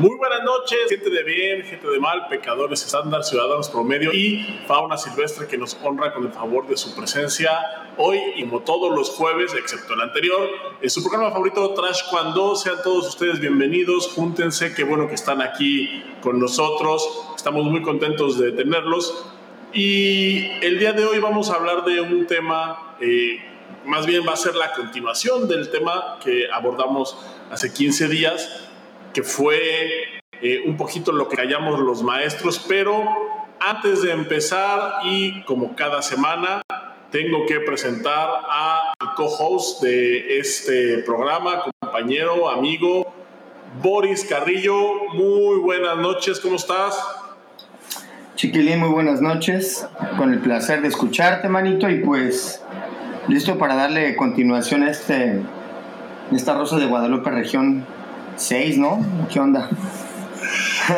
Muy buenas noches, gente de bien, gente de mal, pecadores estándar, ciudadanos promedio y fauna silvestre que nos honra con el favor de su presencia hoy y como todos los jueves, excepto el anterior, en su programa favorito Trash Cuando. Sean todos ustedes bienvenidos, júntense, qué bueno que están aquí con nosotros, estamos muy contentos de tenerlos. Y el día de hoy vamos a hablar de un tema, eh, más bien va a ser la continuación del tema que abordamos hace 15 días que fue eh, un poquito lo que callamos los maestros, pero antes de empezar y como cada semana, tengo que presentar a co-host de este programa, compañero, amigo, Boris Carrillo. Muy buenas noches, ¿cómo estás? Chiquilín, muy buenas noches. Con el placer de escucharte, manito, y pues listo para darle continuación a este, esta Rosa de Guadalupe región Seis, ¿no? ¿Qué onda?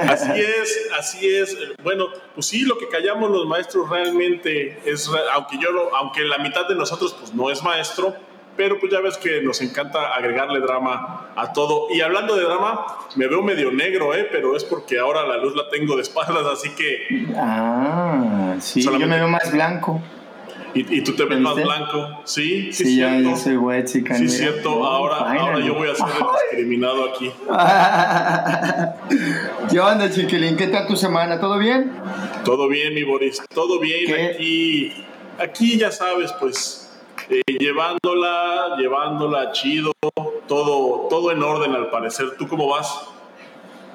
Así es, así es. Bueno, pues sí, lo que callamos los maestros realmente es, aunque yo, aunque la mitad de nosotros pues no es maestro, pero pues ya ves que nos encanta agregarle drama a todo. Y hablando de drama, me veo medio negro, ¿eh? Pero es porque ahora la luz la tengo de espaldas, así que... Ah, sí, yo me veo más blanco. Y, tú te ves más blanco. Sí, sí, sí ya, yo soy white chica. Sí, cierto. Ahora, ahora yo voy a ser el discriminado aquí. ¿Qué onda, chiquilín? ¿Qué tal tu semana? ¿Todo bien? Todo bien, mi Boris. Todo bien. Aquí, aquí ya sabes, pues, eh, llevándola, llevándola chido. Todo, todo en orden, al parecer. ¿Tú cómo vas?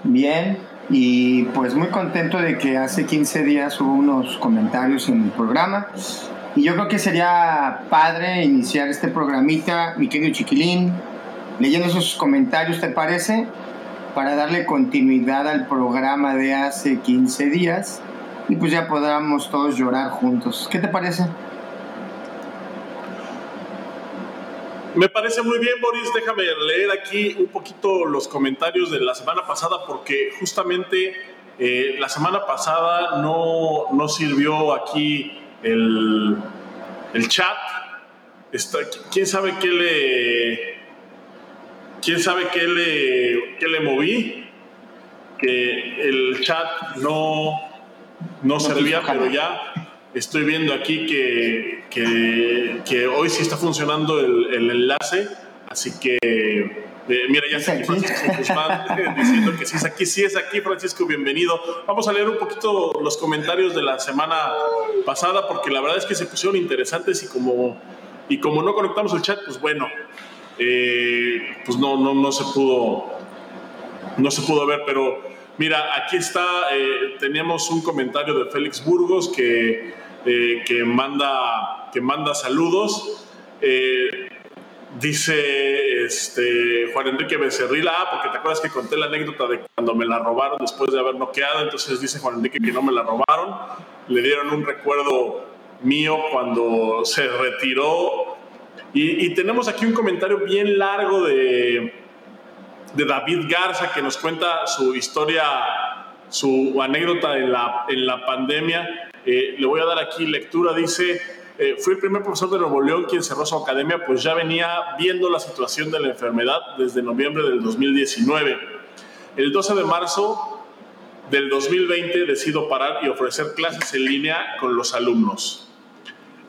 Bien, y pues muy contento de que hace 15 días hubo unos comentarios en el programa y yo creo que sería padre iniciar este programita, mi querido Chiquilín, leyendo esos comentarios, ¿te parece? Para darle continuidad al programa de hace 15 días y pues ya podamos todos llorar juntos. ¿Qué te parece? Me parece muy bien, Boris. Déjame leer aquí un poquito los comentarios de la semana pasada porque justamente eh, la semana pasada no, no sirvió aquí el, el chat. Está, ¿Quién sabe qué le... ¿Quién sabe qué le, qué le moví? Que el chat no, no servía, pero ya estoy viendo aquí que, que, que, hoy sí está funcionando el, el enlace, así que eh, mira, ya está aquí Francisco Guzmán diciendo que sí es aquí, sí es aquí, Francisco, bienvenido. Vamos a leer un poquito los comentarios de la semana pasada, porque la verdad es que se pusieron interesantes y como, y como no conectamos el chat, pues bueno, eh, pues no, no, no se pudo, no se pudo ver, pero mira, aquí está, eh, teníamos un comentario de Félix Burgos que, que, manda, que manda saludos. Dice este, Juan Enrique Becerril, ah, porque te acuerdas que conté la anécdota de cuando me la robaron después de haber noqueado, entonces dice Juan Enrique que no me la robaron, le dieron un recuerdo mío cuando se retiró. Y, tenemos aquí un comentario bien largo de, de David Garza que nos cuenta su historia, su anécdota en la, en la pandemia. Eh, le voy a dar aquí lectura, dice... Eh, fui el primer profesor de Nuevo León quien cerró su academia, pues ya venía viendo la situación de la enfermedad desde noviembre del 2019. El 12 de marzo del 2020 decido parar y ofrecer clases en línea con los alumnos.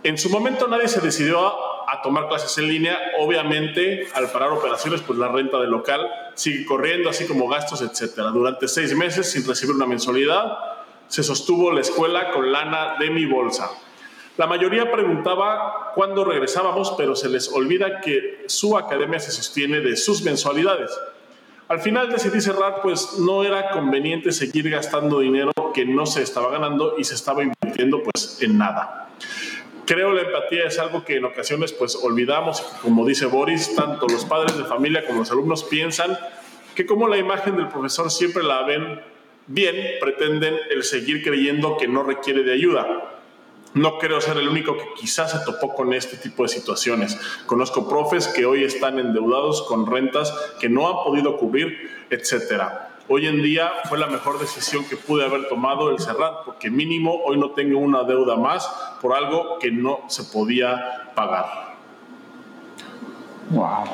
En su momento nadie se decidió a, a, tomar clases en línea. Obviamente, al parar operaciones, pues la renta del local sigue corriendo, así como gastos, etc. Durante seis meses, sin recibir una mensualidad, se sostuvo la escuela con lana de mi bolsa. La mayoría preguntaba cuándo regresábamos, pero se les olvida que su academia se sostiene de sus mensualidades. Al final decidí cerrar, pues no era conveniente seguir gastando dinero que no se estaba ganando y se estaba invirtiendo pues en nada. Creo la empatía es algo que en ocasiones pues olvidamos como dice Boris, tanto los padres de familia como los alumnos piensan que como la imagen del profesor siempre la ven bien, pretenden el seguir creyendo que no requiere de ayuda no creo ser el único que quizás se topó con este tipo de situaciones. Conozco profes que hoy están endeudados con rentas que no han podido cubrir, etcétera. Hoy en día fue la mejor decisión que pude haber tomado el cerrar, porque mínimo hoy no tengo una deuda más por algo que no se podía pagar. Wow.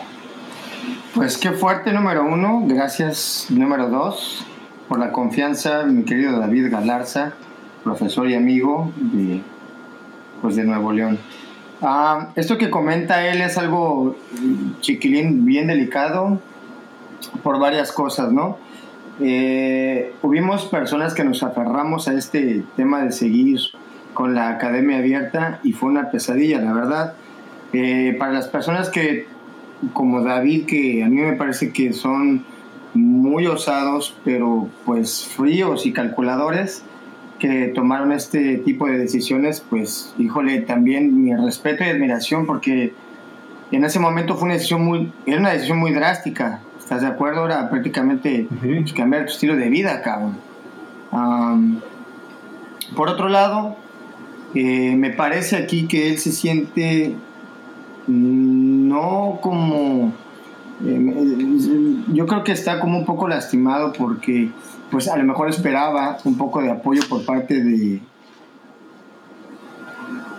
Pues qué fuerte número uno, gracias número dos por la confianza, mi querido David Galarza, profesor y amigo de, pues de Nuevo León. Ah, esto que comenta él es algo, chiquilín, bien delicado por varias cosas, ¿no? Eh, hubimos personas que nos aferramos a este tema de seguir con la academia abierta y fue una pesadilla, la verdad. Eh, para las personas que, como David, que a mí me parece que son muy osados, pero pues fríos y calculadores, que tomaron este tipo de decisiones, pues híjole, también mi respeto y admiración porque en ese momento fue una decisión muy, era una decisión muy drástica, ¿estás de acuerdo? Era prácticamente pues, cambiar tu estilo de vida, cabrón. por otro lado, eh, me parece aquí que él se siente no como... Eh, yo creo que está como un poco lastimado porque pues a lo mejor esperaba un poco de apoyo por parte de,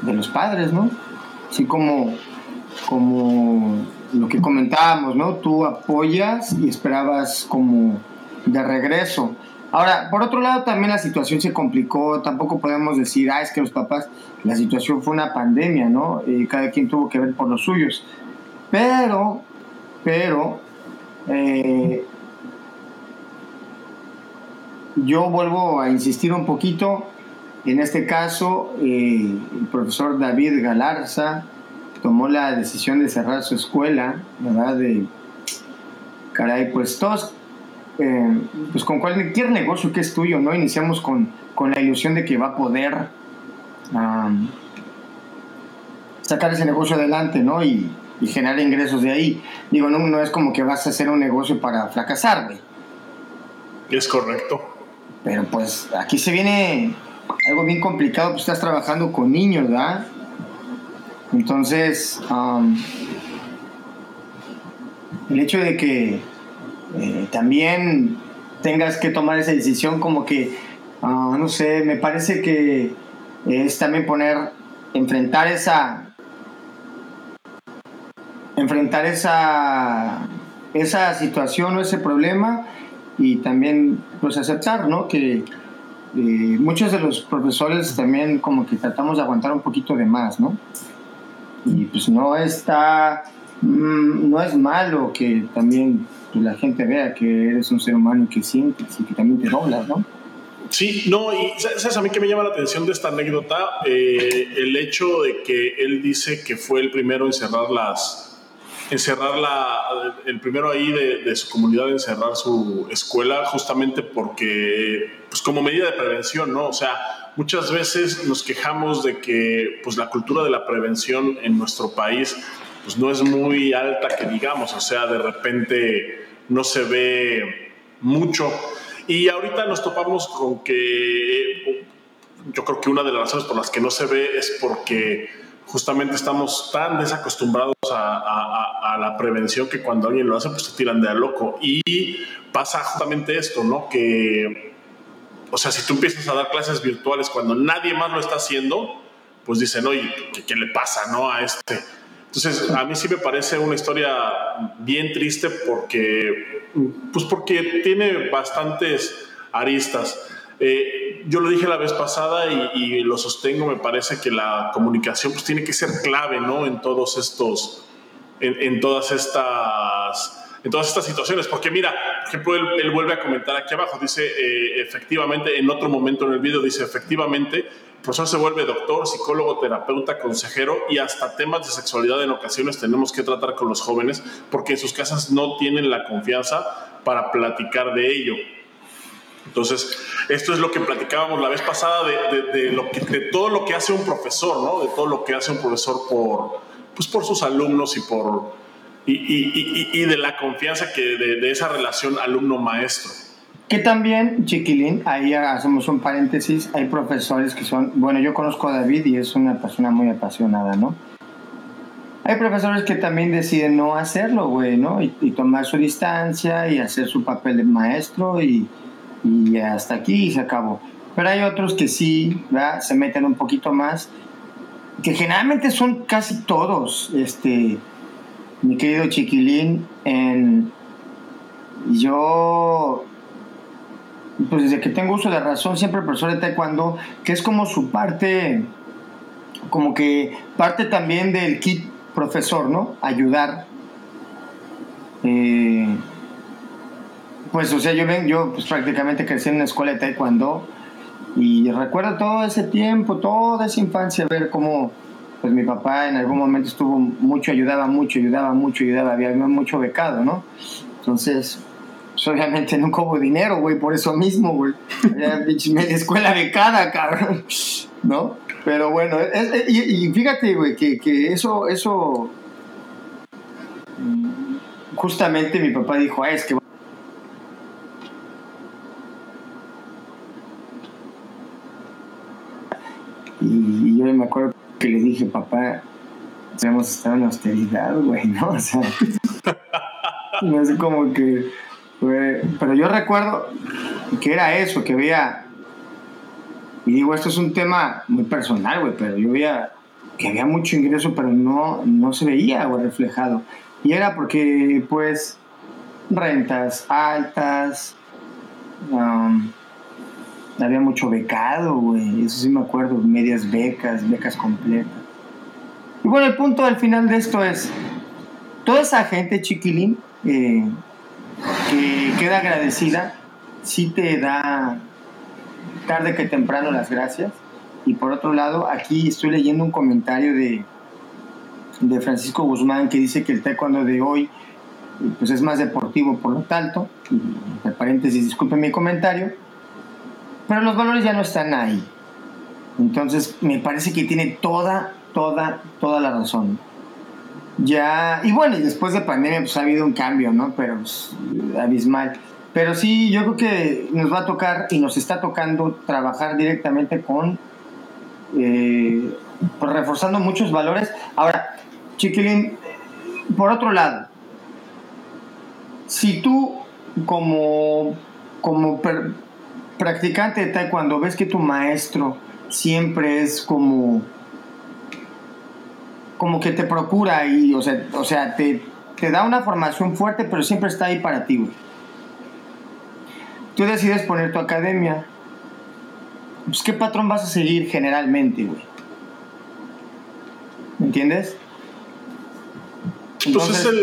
de los padres, ¿no? Así como, como lo que comentábamos, ¿no? Tú apoyas y esperabas como de regreso. Ahora, por otro lado, también la situación se complicó, tampoco podemos decir, ah, es que los papás, la situación fue una pandemia, ¿no? Y cada quien tuvo que ver por los suyos. Pero, pero, eh, yo vuelvo a insistir un poquito, en este caso, eh, el profesor David Galarza tomó la decisión de cerrar su escuela, ¿verdad? De, caray, pues todos eh, pues con cualquier negocio que es tuyo, ¿no? Iniciamos con, con la ilusión de que va a poder sacar ese negocio adelante, ¿no? Y, generar ingresos de ahí. Digo, no, es como que vas a hacer un negocio para fracasar. Es correcto. Pero pues aquí se viene algo bien complicado, pues estás trabajando con niños, ¿verdad? Entonces, el hecho de que eh, también tengas que tomar esa decisión como que, ah, no sé, me parece que es también poner, enfrentar esa, enfrentar esa, esa situación o ese problema y también pues aceptar, ¿no? Que eh, muchos de los profesores también como que tratamos de aguantar un poquito de más, ¿no? Y pues no está, mm, no es malo que también que la gente vea que eres un ser humano que sientes y que también te doblas, ¿no? Sí, no, y ¿sabes a mí que me llama la atención de esta anécdota? Eh, el hecho de que él dice que fue el primero en cerrar las. Encerrar la, el primero ahí de, su comunidad en cerrar su escuela, justamente porque, pues como medida de prevención, ¿no? O sea, muchas veces nos quejamos de que, pues la cultura de la prevención en nuestro país pues no es muy alta que digamos, o sea, de repente no se ve mucho. Y ahorita nos topamos con que yo creo que una de las razones por las que no se ve es porque justamente estamos tan desacostumbrados a, la prevención que cuando alguien lo hace, pues se tiran de a loco. Y pasa justamente esto, ¿no? Que, o sea, si tú empiezas a dar clases virtuales cuando nadie más lo está haciendo, pues dicen, oye, ¿qué, qué le pasa, no? A este entonces, a mí sí me parece una historia bien triste porque, pues porque tiene bastantes aristas. Eh, yo lo dije la vez pasada y, lo sostengo, me parece que la comunicación pues, tiene que ser clave ¿no? en todos estos, en, todas estas en todas estas situaciones, porque mira, por ejemplo, él, vuelve a comentar aquí abajo, dice, eh, efectivamente, en otro momento en el video dice, efectivamente, el profesor se vuelve doctor, psicólogo, terapeuta, consejero y hasta temas de sexualidad en ocasiones tenemos que tratar con los jóvenes porque en sus casas no tienen la confianza para platicar de ello. Entonces, esto es lo que platicábamos la vez pasada de, lo que, de todo lo que hace un profesor, ¿no? De todo lo que hace un profesor por, pues por sus alumnos y por y, y, y, de la confianza que de esa relación alumno-maestro. Que también, chiquilín, ahí hacemos un paréntesis, hay profesores que son, bueno, yo conozco a David y es una persona muy apasionada, ¿no? Hay profesores que también deciden no hacerlo, güey, ¿no? Y, tomar su distancia y hacer su papel de maestro y, y hasta aquí se acabó. Pero hay otros que sí, ¿verdad? Se meten un poquito más, que generalmente son casi todos, este, mi querido Chiquilín, en yo, pues desde que tengo uso de razón, siempre profesor de taekwondo, que es como su parte, como que parte también del kit profesor, ¿no? Ayudar. Eh, pues, o sea, yo ven, yo pues prácticamente crecí en una escuela de taekwondo y recuerdo todo ese tiempo, toda esa infancia, ver cómo pues mi papá en algún momento estuvo mucho, ayudaba mucho, ayudaba mucho, ayudaba, había mucho becado, ¿no? Entonces, pues obviamente nunca hubo dinero, güey, por eso mismo, güey. media escuela becada, cabrón, ¿no? Pero bueno, y, fíjate, güey, que, que, eso, eso, justamente mi papá dijo, ah, es que y yo me acuerdo que le dije, papá, hemos estado en austeridad, güey, ¿no? O sea, no es como que, pero yo recuerdo que era eso, que veía, y digo, esto es un tema muy personal, güey, pero yo veía que había mucho ingreso, pero no, no se veía, reflejado. Y era porque, pues, rentas altas, um, había mucho becado, güey. Eso sí me acuerdo, medias becas, becas completas. Y bueno, el punto al final de esto es, toda esa gente chiquilín eh, que queda agradecida, sí te da tarde que temprano las gracias. Y por otro lado, aquí estoy leyendo un comentario de, de Francisco Guzmán que dice que el taekwondo de hoy pues es más deportivo por lo tanto, entre paréntesis, disculpen mi comentario, pero los valores ya no están ahí. Entonces, me parece que tiene toda, toda, toda la razón. Ya, y bueno, después de pandemia, pues ha habido un cambio, ¿no? Pero pues, abismal. Pero sí, yo creo que nos va a tocar y nos está tocando trabajar directamente con, eh, pues, reforzando muchos valores. Ahora, Chiquilín, por otro lado, si tú como, como practicante de taekwondo ves que tu maestro siempre es como como que te procura y o sea, o sea te, te da una formación fuerte pero siempre está ahí para ti güey. tú decides poner tu academia pues qué patrón vas a seguir generalmente güey ¿me entiendes? Entonces, pues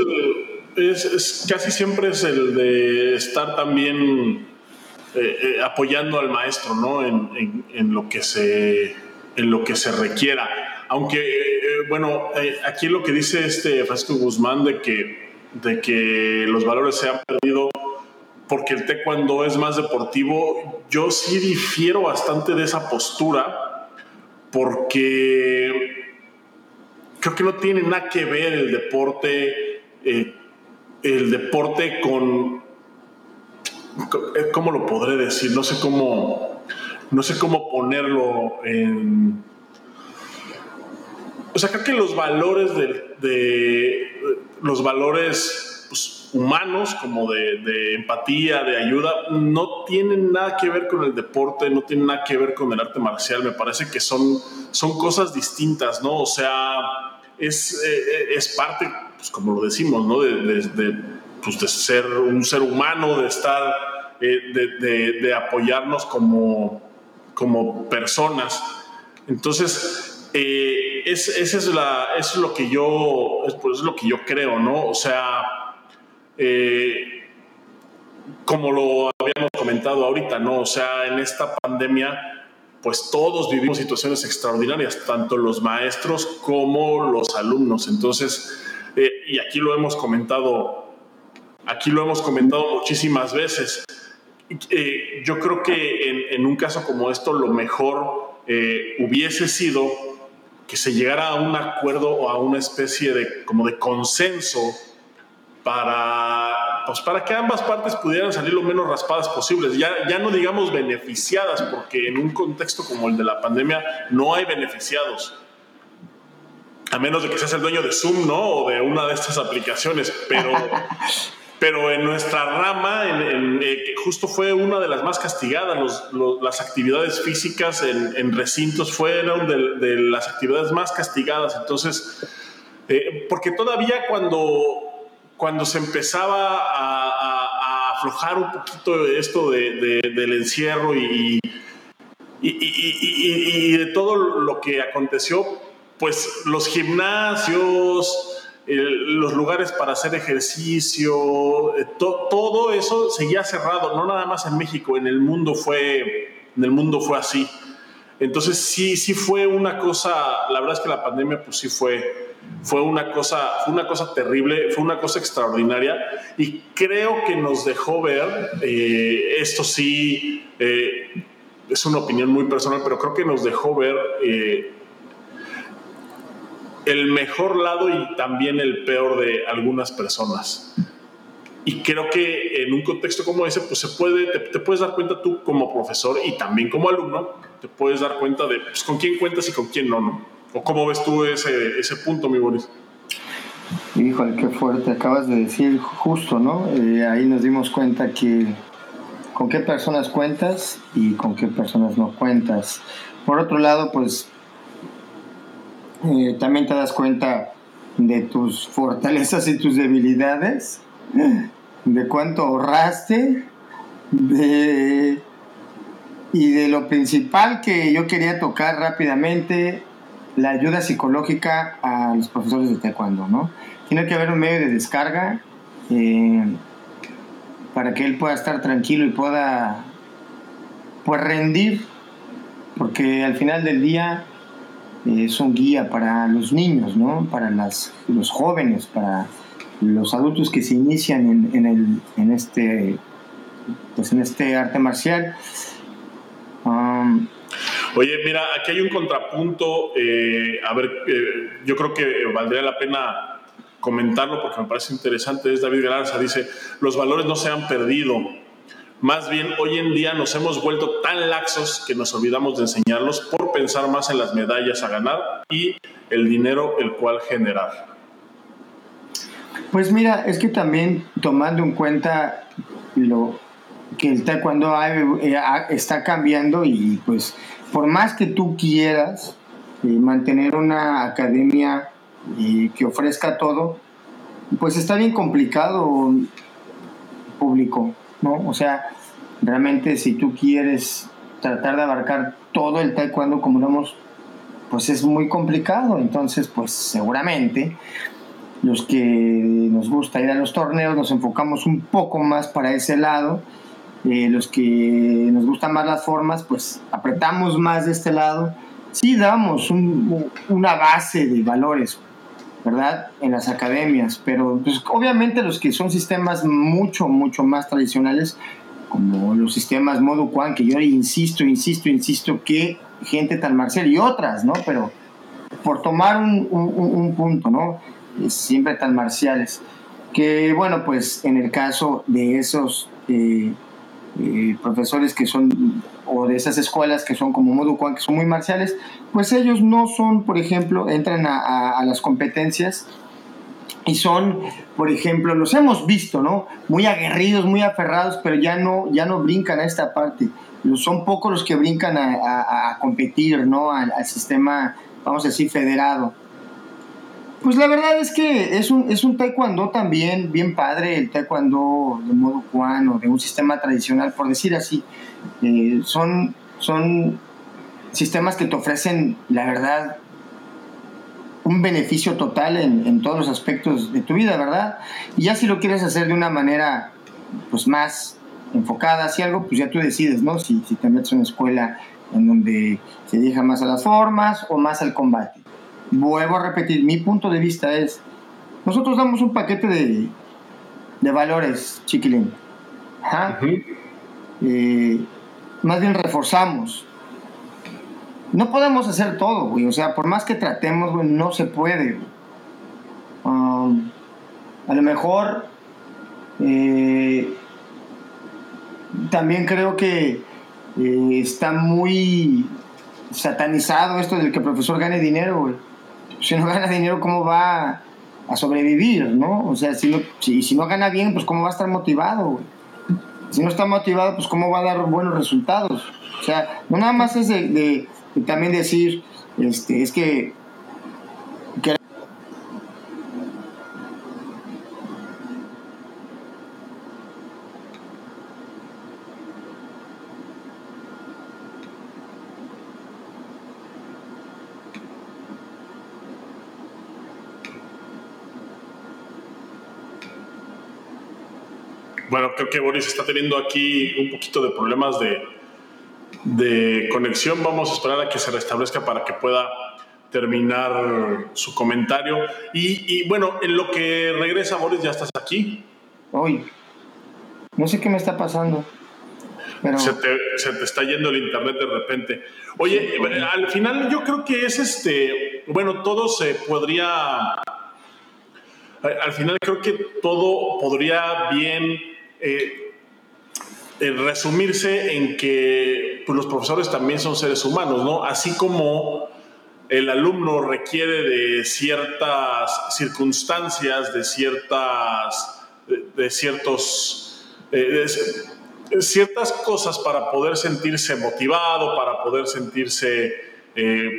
es, el, es, casi siempre es el de estar también eh, eh, apoyando al maestro, ¿no? En, lo que se, en lo que se requiera. Aunque, eh, bueno, aquí lo que dice este Francisco Guzmán de que, de que los valores se han perdido porque el taekwondo es más deportivo, yo sí difiero bastante de esa postura porque creo que no tiene nada que ver el deporte, el deporte con, ¿cómo lo podré decir? No sé cómo, no sé cómo ponerlo en... O sea, creo que los valores de, los valores pues, humanos, como de, empatía, de ayuda, no tienen nada que ver con el deporte, no tienen nada que ver con el arte marcial. Me parece que son, son cosas distintas, ¿no? O sea, es, eh, es parte, pues, como lo decimos, ¿no? de pues, de ser un ser humano, de estar, eh, de, apoyarnos como, como personas. Entonces, eh, es, esa es la, eso es lo que yo, es, lo que yo creo, ¿no? O sea, eh, como lo habíamos comentado ahorita, ¿no? O sea, en esta pandemia, pues todos vivimos situaciones extraordinarias, tanto los maestros como los alumnos. Entonces, y aquí lo hemos comentado Aquí lo hemos comentado muchísimas veces. Eh, yo creo que en, un caso como esto lo mejor eh, hubiese sido que se llegara a un acuerdo o a una especie de como de consenso para, pues para que ambas partes pudieran salir lo menos raspadas posibles. Ya, ya no digamos beneficiadas, porque en un contexto como el de la pandemia no hay beneficiados. A menos de que seas el dueño de Zoom, ¿no? O de una de estas aplicaciones. Pero, pero en nuestra rama, en, eh, justo fue una de las más castigadas, las actividades físicas en, recintos fueron de, las actividades más castigadas, entonces Eh, porque todavía cuando, cuando se empezaba a, aflojar un poquito esto del encierro y, y, de todo lo que aconteció, pues los gimnasios, los lugares para hacer ejercicio, eh, todo eso seguía cerrado, no nada más en México, en el mundo fue, en el mundo fue así. Entonces sí, sí fue una cosa, la verdad es que la pandemia pues sí fue, fue una cosa, fue una cosa terrible, fue una cosa extraordinaria y creo que nos dejó ver, eh, esto sí, eh, es una opinión muy personal, pero creo que nos dejó ver el mejor lado y también el peor de algunas personas. Y creo que en un contexto como ese, pues se puede, te, puedes dar cuenta tú como profesor y también como alumno, te puedes dar cuenta de pues, con quién cuentas y con quién no, ¿no? ¿O cómo ves tú ese, ese punto, mi Boris? Híjole, qué fuerte, acabas de decir justo, ¿no? Eh, ahí nos dimos cuenta que con qué personas cuentas y con qué personas no cuentas. Por otro lado, pues eh, también te das cuenta de tus fortalezas y tus debilidades de cuánto ahorraste, de, y de lo principal que yo quería tocar rápidamente, la ayuda psicológica a los profesores de taekwondo, ¿no? Tiene que haber un medio de descarga eh, para que él pueda estar tranquilo y pueda pues rendir, porque al final del día eh, es un guía para los niños, ¿no? Para las, los jóvenes, para los adultos que se inician en, en, este, pues en este arte marcial. Oye, mira, aquí hay un contrapunto. Eh, a ver, eh, yo creo que valdría la pena comentarlo porque me parece interesante. Es David Galarza, dice, los valores no se han perdido. Más bien, hoy en día nos hemos vuelto tan laxos que nos olvidamos de enseñarlos por pensar más en las medallas a ganar y el dinero el cual generar. Pues mira, es que también tomando en cuenta lo que el taekwondo eh, está cambiando y pues por más que tú quieras eh, mantener una academia eh, que ofrezca todo, pues está bien complicado público, ¿no? O sea, realmente si tú quieres tratar de abarcar todo el taekwondo como lo pues es muy complicado. Entonces, pues seguramente los que nos gusta ir a los torneos nos enfocamos un poco más para ese lado. Eh, los que nos gustan más las formas, pues apretamos más de este lado. Sí damos una base de valores, ¿verdad? En las academias, pero pues, obviamente los que son sistemas mucho, mucho más tradicionales, como los sistemas modo Quan, que yo insisto, insisto, insisto, que gente tan marcial y otras, ¿no? Pero por tomar un, un punto, ¿no? siempre tan marciales. Que bueno, pues en el caso de esos eh, eh, profesores que son, o de esas escuelas que son como Modo que son muy marciales, pues ellos no son, por ejemplo, entran a, las competencias y son, por ejemplo, los hemos visto, ¿no? Muy aguerridos, muy aferrados, pero ya no, ya no brincan a esta parte. Son pocos los que brincan a, competir, ¿no? Al, sistema, vamos a decir, federado. Pues la verdad es que es un, es un taekwondo también bien padre, el taekwondo de modo cubano, de un sistema tradicional, por decir así. Eh, son, son sistemas que te ofrecen, la verdad, un beneficio total en, en, todos los aspectos de tu vida, ¿verdad? Y ya si lo quieres hacer de una manera pues más enfocada hacia algo, pues ya tú decides, ¿no? Si, si te metes en una escuela en donde se deja más a las formas o más al combate vuelvo a repetir, mi punto de vista es, nosotros damos un paquete de, de valores, chiquilín. Eh, más bien reforzamos. No podemos hacer todo, güey. O sea, por más que tratemos, güey, no se puede. Um, a lo mejor eh, también creo que eh, está muy satanizado esto del que el profesor gane dinero, güey si no gana dinero, ¿cómo va a sobrevivir, no? O sea, si no, si, no gana bien, pues ¿cómo va a estar motivado, Si no está motivado, pues ¿cómo va a dar buenos resultados? O sea, no nada más es de, también decir, este, es que, Bueno, creo que Boris está teniendo aquí un poquito de problemas de, de conexión. Vamos a esperar a que se restablezca para que pueda terminar su comentario. Y, bueno, en lo que regresa Boris, ya estás aquí. Hoy. No sé qué me está pasando. Se, te, se, te, está yendo el internet de repente. Oye, al final yo creo que es este, bueno, todo se podría, al final creo que todo podría bien eh, eh, resumirse en que pues, los profesores también son seres humanos, ¿no? Así como el alumno requiere de ciertas circunstancias, de ciertas, de, ciertos, eh, ciertas cosas para poder sentirse motivado, para poder sentirse,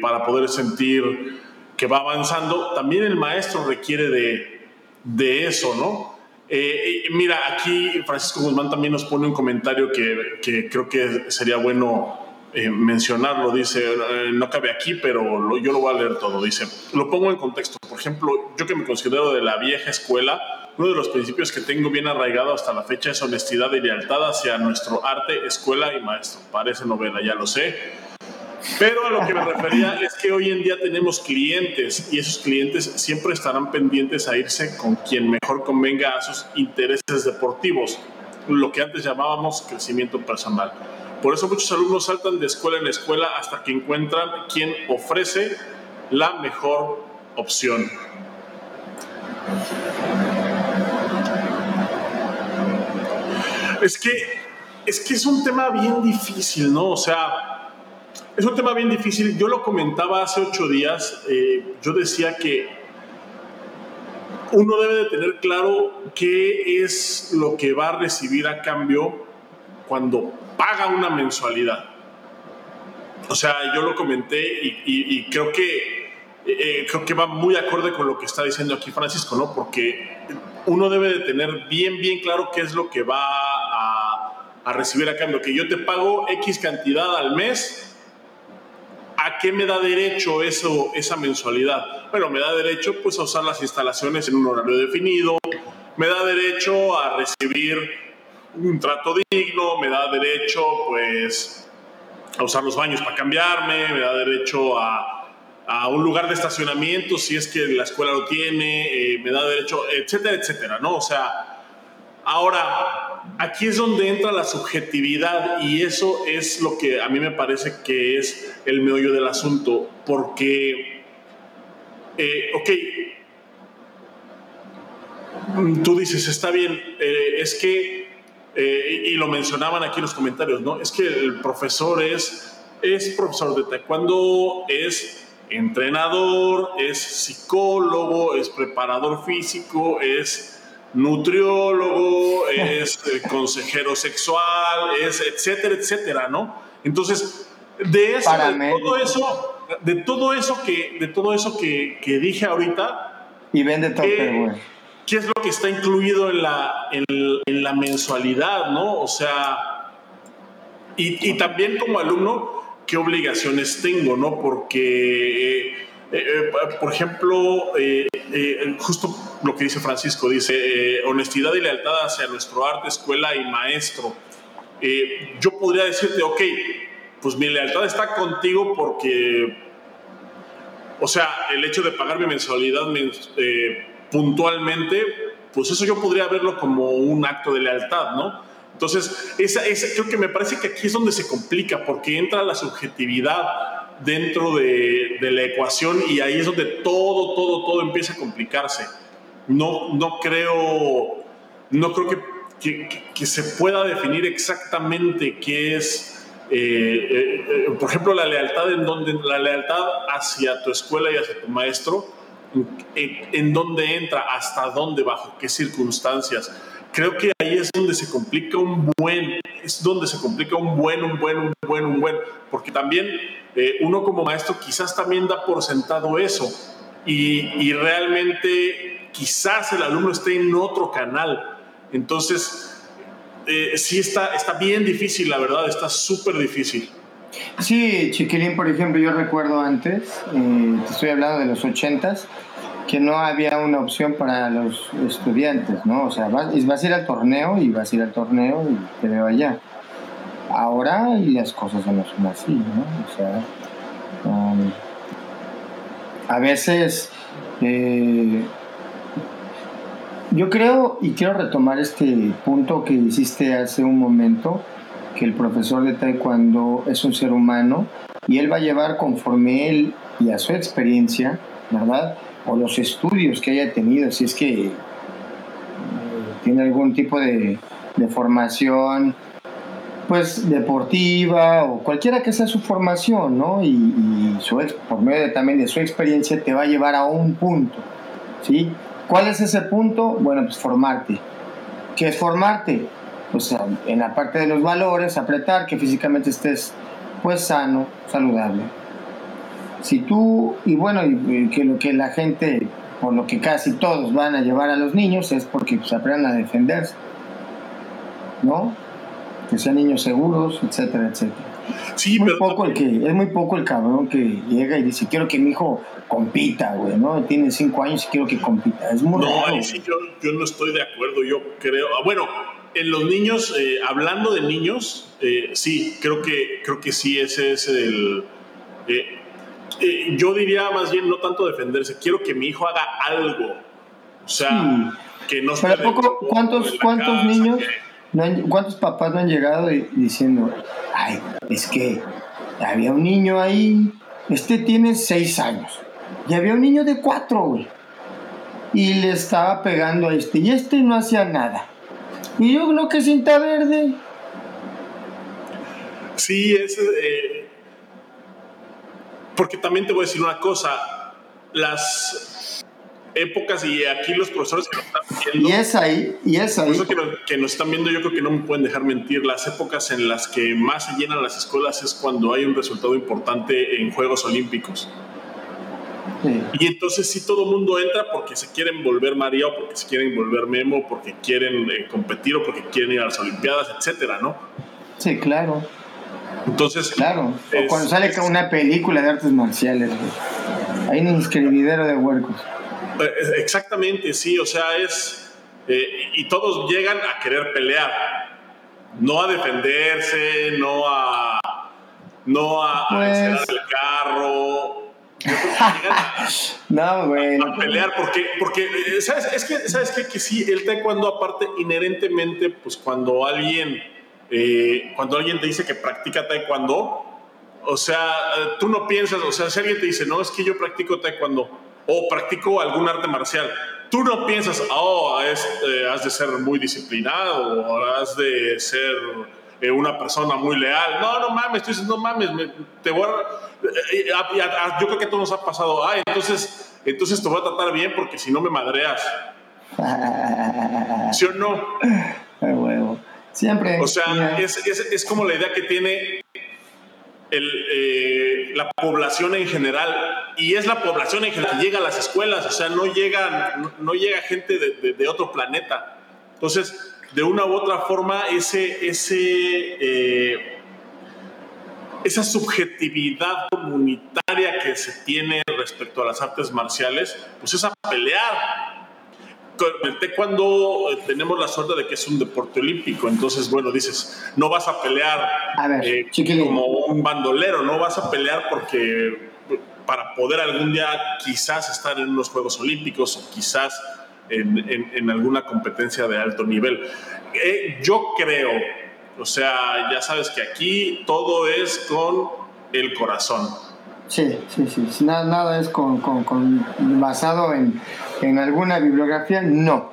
para poder sentir que va avanzando, también el maestro requiere de, de eso, ¿no? Eh, mira, aquí Francisco Guzmán también nos pone un comentario que, que creo que sería bueno eh, mencionarlo. Dice, eh, no cabe aquí, pero yo lo voy a leer todo. Dice, lo pongo en contexto. Por ejemplo, yo que me considero de la vieja escuela, uno de los principios que tengo bien arraigado hasta la fecha es honestidad y lealtad hacia nuestro arte, escuela y maestro. Parece novela, ya lo sé. Pero a lo que me refería es que hoy en día tenemos clientes y esos clientes siempre estarán pendientes a irse con quien mejor convenga a sus intereses deportivos, lo que antes llamábamos crecimiento personal. Por eso muchos alumnos saltan de escuela en escuela hasta que encuentran quien ofrece la mejor opción. Es que es que es un tema bien difícil, ¿no? O sea, es un tema bien difícil. Yo lo comentaba hace ocho días. Eh, yo decía que uno debe de tener claro qué es lo que va a recibir a cambio cuando paga una mensualidad. O sea, yo lo comenté y, creo que eh, creo que va muy acorde con lo que está diciendo aquí Francisco, ¿no? Porque uno debe de tener bien, bien claro qué es lo que va a, a recibir a cambio. Que yo te pago X cantidad al mes ¿A qué me da derecho eso, esa mensualidad? Bueno, me da derecho pues a usar las instalaciones en un horario definido, me da derecho a recibir un trato digno, me da derecho pues a usar los baños para cambiarme, me da derecho a, un lugar de estacionamiento si es que la escuela lo tiene, eh, me da derecho, etcétera, etcétera, ¿no? O sea, Ahora, aquí es donde entra la subjetividad y eso es lo que a mí me parece que es el meollo del asunto, porque, eh, ok, tú dices, está bien, eh, es que, eh, y lo mencionaban aquí en los comentarios, ¿no? Es que el profesor es, es profesor de taekwondo, es entrenador, es psicólogo, es preparador físico, es nutriólogo, es eh, consejero sexual, es etcétera, etcétera, ¿no? Entonces, de eso, de todo eso, de todo eso que, de todo eso que, que dije ahorita. Y vende todo, ¿qué, ¿Qué es lo que está incluido en la, en, la mensualidad, no? O sea, y, y, también como alumno, ¿qué obligaciones tengo, no? Porque, eh, eh, por ejemplo, justo lo que dice Francisco, dice eh, honestidad y lealtad hacia nuestro arte, escuela y maestro. Eh, yo podría decirte, ok, pues mi lealtad está contigo porque, o sea, el hecho de pagar mi mensualidad eh, puntualmente, pues eso yo podría verlo como un acto de lealtad, ¿no? Entonces, esa, creo que me parece que aquí es donde se complica, porque entra la subjetividad dentro de, de la ecuación y ahí es donde todo, todo, todo empieza a complicarse no, no creo, no creo que, que, se pueda definir exactamente qué es, eh, eh, eh, por ejemplo, la lealtad en donde, la lealtad hacia tu escuela y hacia tu maestro, en, en dónde entra, hasta dónde, bajo qué circunstancias. Creo que ahí es donde se complica un buen, es donde se complica un buen, un buen, un buen, un buen, porque también uno como maestro quizás también da por sentado eso y, y realmente quizás el alumno esté en otro canal. Entonces, eh, sí está, está bien difícil, la verdad, está súper difícil. Sí, Chiquilín, por ejemplo, yo recuerdo antes, eh, te estoy hablando de los ochentas, que no había una opción para los estudiantes, ¿no? O sea, vas, vas a ir al torneo y vas a ir al torneo y te veo allá. Ahora las cosas no son así, ¿no? O sea, um, a veces eh, yo creo y quiero retomar este punto que hiciste hace un momento, que el profesor de taekwondo es un ser humano y él va a llevar conforme él y a su experiencia, ¿verdad? o los estudios que haya tenido, si es que eh, tiene algún tipo de, formación pues deportiva o cualquiera que sea su formación, ¿no? Y, su, por medio también de su experiencia te va a llevar a un punto, ¿sí? ¿Cuál es ese punto? Bueno, pues formarte. ¿Qué es formarte? Pues en la parte de los valores, apretar, que físicamente estés pues sano, saludable. Si tú, y bueno, y, que lo que la gente, por lo que casi todos van a llevar a los niños, es porque pues, aprendan a defenderse, ¿no? Que sean niños seguros, etcétera, etcétera. Sí, muy poco el que, es muy poco el cabrón que llega y dice, quiero que mi hijo compita, güey, ¿no? Tiene cinco años y quiero que compita. Es muy No, sí, yo, yo, no estoy de acuerdo, yo creo. Ah, bueno, en los niños, eh, hablando de niños, eh, sí, creo que, creo que sí, ese es el... Eh, yo diría más bien no tanto defenderse, quiero que mi hijo haga algo. O sea, que no se poco, ¿Cuántos, cuántos niños, cuántos papás no han llegado diciendo, ay, es que había un niño ahí, este tiene seis años, y había un niño de cuatro, güey, y le estaba pegando a este, y este no hacía nada. Y yo creo que cinta verde. Sí, es, eh, porque también te voy a decir una cosa, las épocas y aquí los profesores que nos están viendo... Y es ahí, y es ahí. Que nos, que nos están viendo yo creo que no me pueden dejar mentir, las épocas en las que más se llenan las escuelas es cuando hay un resultado importante en Juegos Olímpicos. Y entonces sí todo el mundo entra porque se quieren volver María o porque se quieren volver Memo, porque quieren eh, competir o porque quieren ir a las Olimpiadas, etcétera, ¿no? Sí, claro. Entonces. Claro. o cuando sale con una película de artes marciales, Hay un escribidero de huercos. Eh, exactamente, sí. O sea, es. Eh, y todos llegan a querer pelear. No a defenderse, no a. No a, pues... el carro. no, güey. A, pelear, porque, porque eh, ¿sabes? Es que, ¿sabes qué? Que sí, el taekwondo, aparte, inherentemente, pues cuando alguien eh, cuando alguien te dice que practica taekwondo, o sea, tú no piensas, o sea, si alguien te dice, no, es que yo practico taekwondo o practico algún arte marcial, tú no piensas, oh, eh, has de ser muy disciplinado o has de ser una persona muy leal. No, no mames, tú dices, no mames, te voy a, yo creo que todo nos ha pasado, ah, entonces, entonces te voy a tratar bien porque si no me madreas. ¿Sí o no? huevo. Siempre. O sea, es, es, es, como la idea que tiene eh, la población en general, y es la población en general que llega a las escuelas, o sea, no llega, no, llega gente de, otro planeta. Entonces, de una u otra forma, ese, ese, eh, esa subjetividad comunitaria que se tiene respecto a las artes marciales, pues es a pelear el taekwondo eh, tenemos la suerte de que es un deporte olímpico, entonces, bueno, dices, no vas a pelear eh, como un bandolero, no vas a pelear porque para poder algún día quizás estar en unos Juegos Olímpicos o quizás en, alguna competencia de alto nivel. Eh, yo creo, o sea, ya sabes que aquí todo es con el corazón. Sí, sí, sí, nada, nada es con, con basado en en alguna bibliografía, no.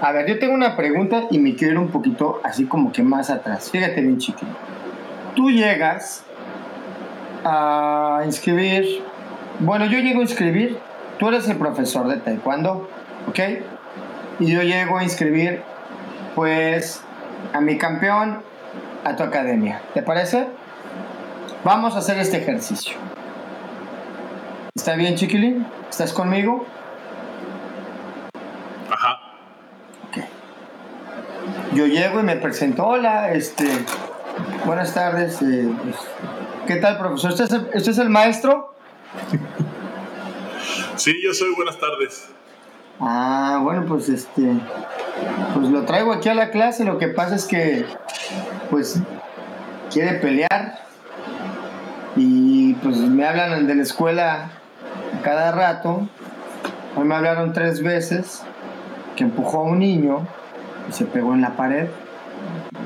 A ver, yo tengo una pregunta y me quiero ir un poquito así como que más atrás. Fíjate bien, chiquito. Tú llegas a inscribir, bueno, yo llego a inscribir, tú eres el profesor de taekwondo, ¿ok? Y yo llego a inscribir, pues, a mi campeón, a tu academia. ¿Te parece? Vamos a hacer este ejercicio. ¿Está bien, chiquilín? ¿Estás conmigo? Yo llego y me presento, hola, este, buenas tardes, eh, pues, ¿qué tal, profesor? ¿Usted es el, es el maestro? Sí, yo soy, buenas tardes. Ah, bueno, pues este, pues lo traigo aquí a la clase, lo que pasa es que, pues, quiere pelear y pues me hablan de la escuela cada rato, hoy me hablaron tres veces que empujó a un niño se pegó en la pared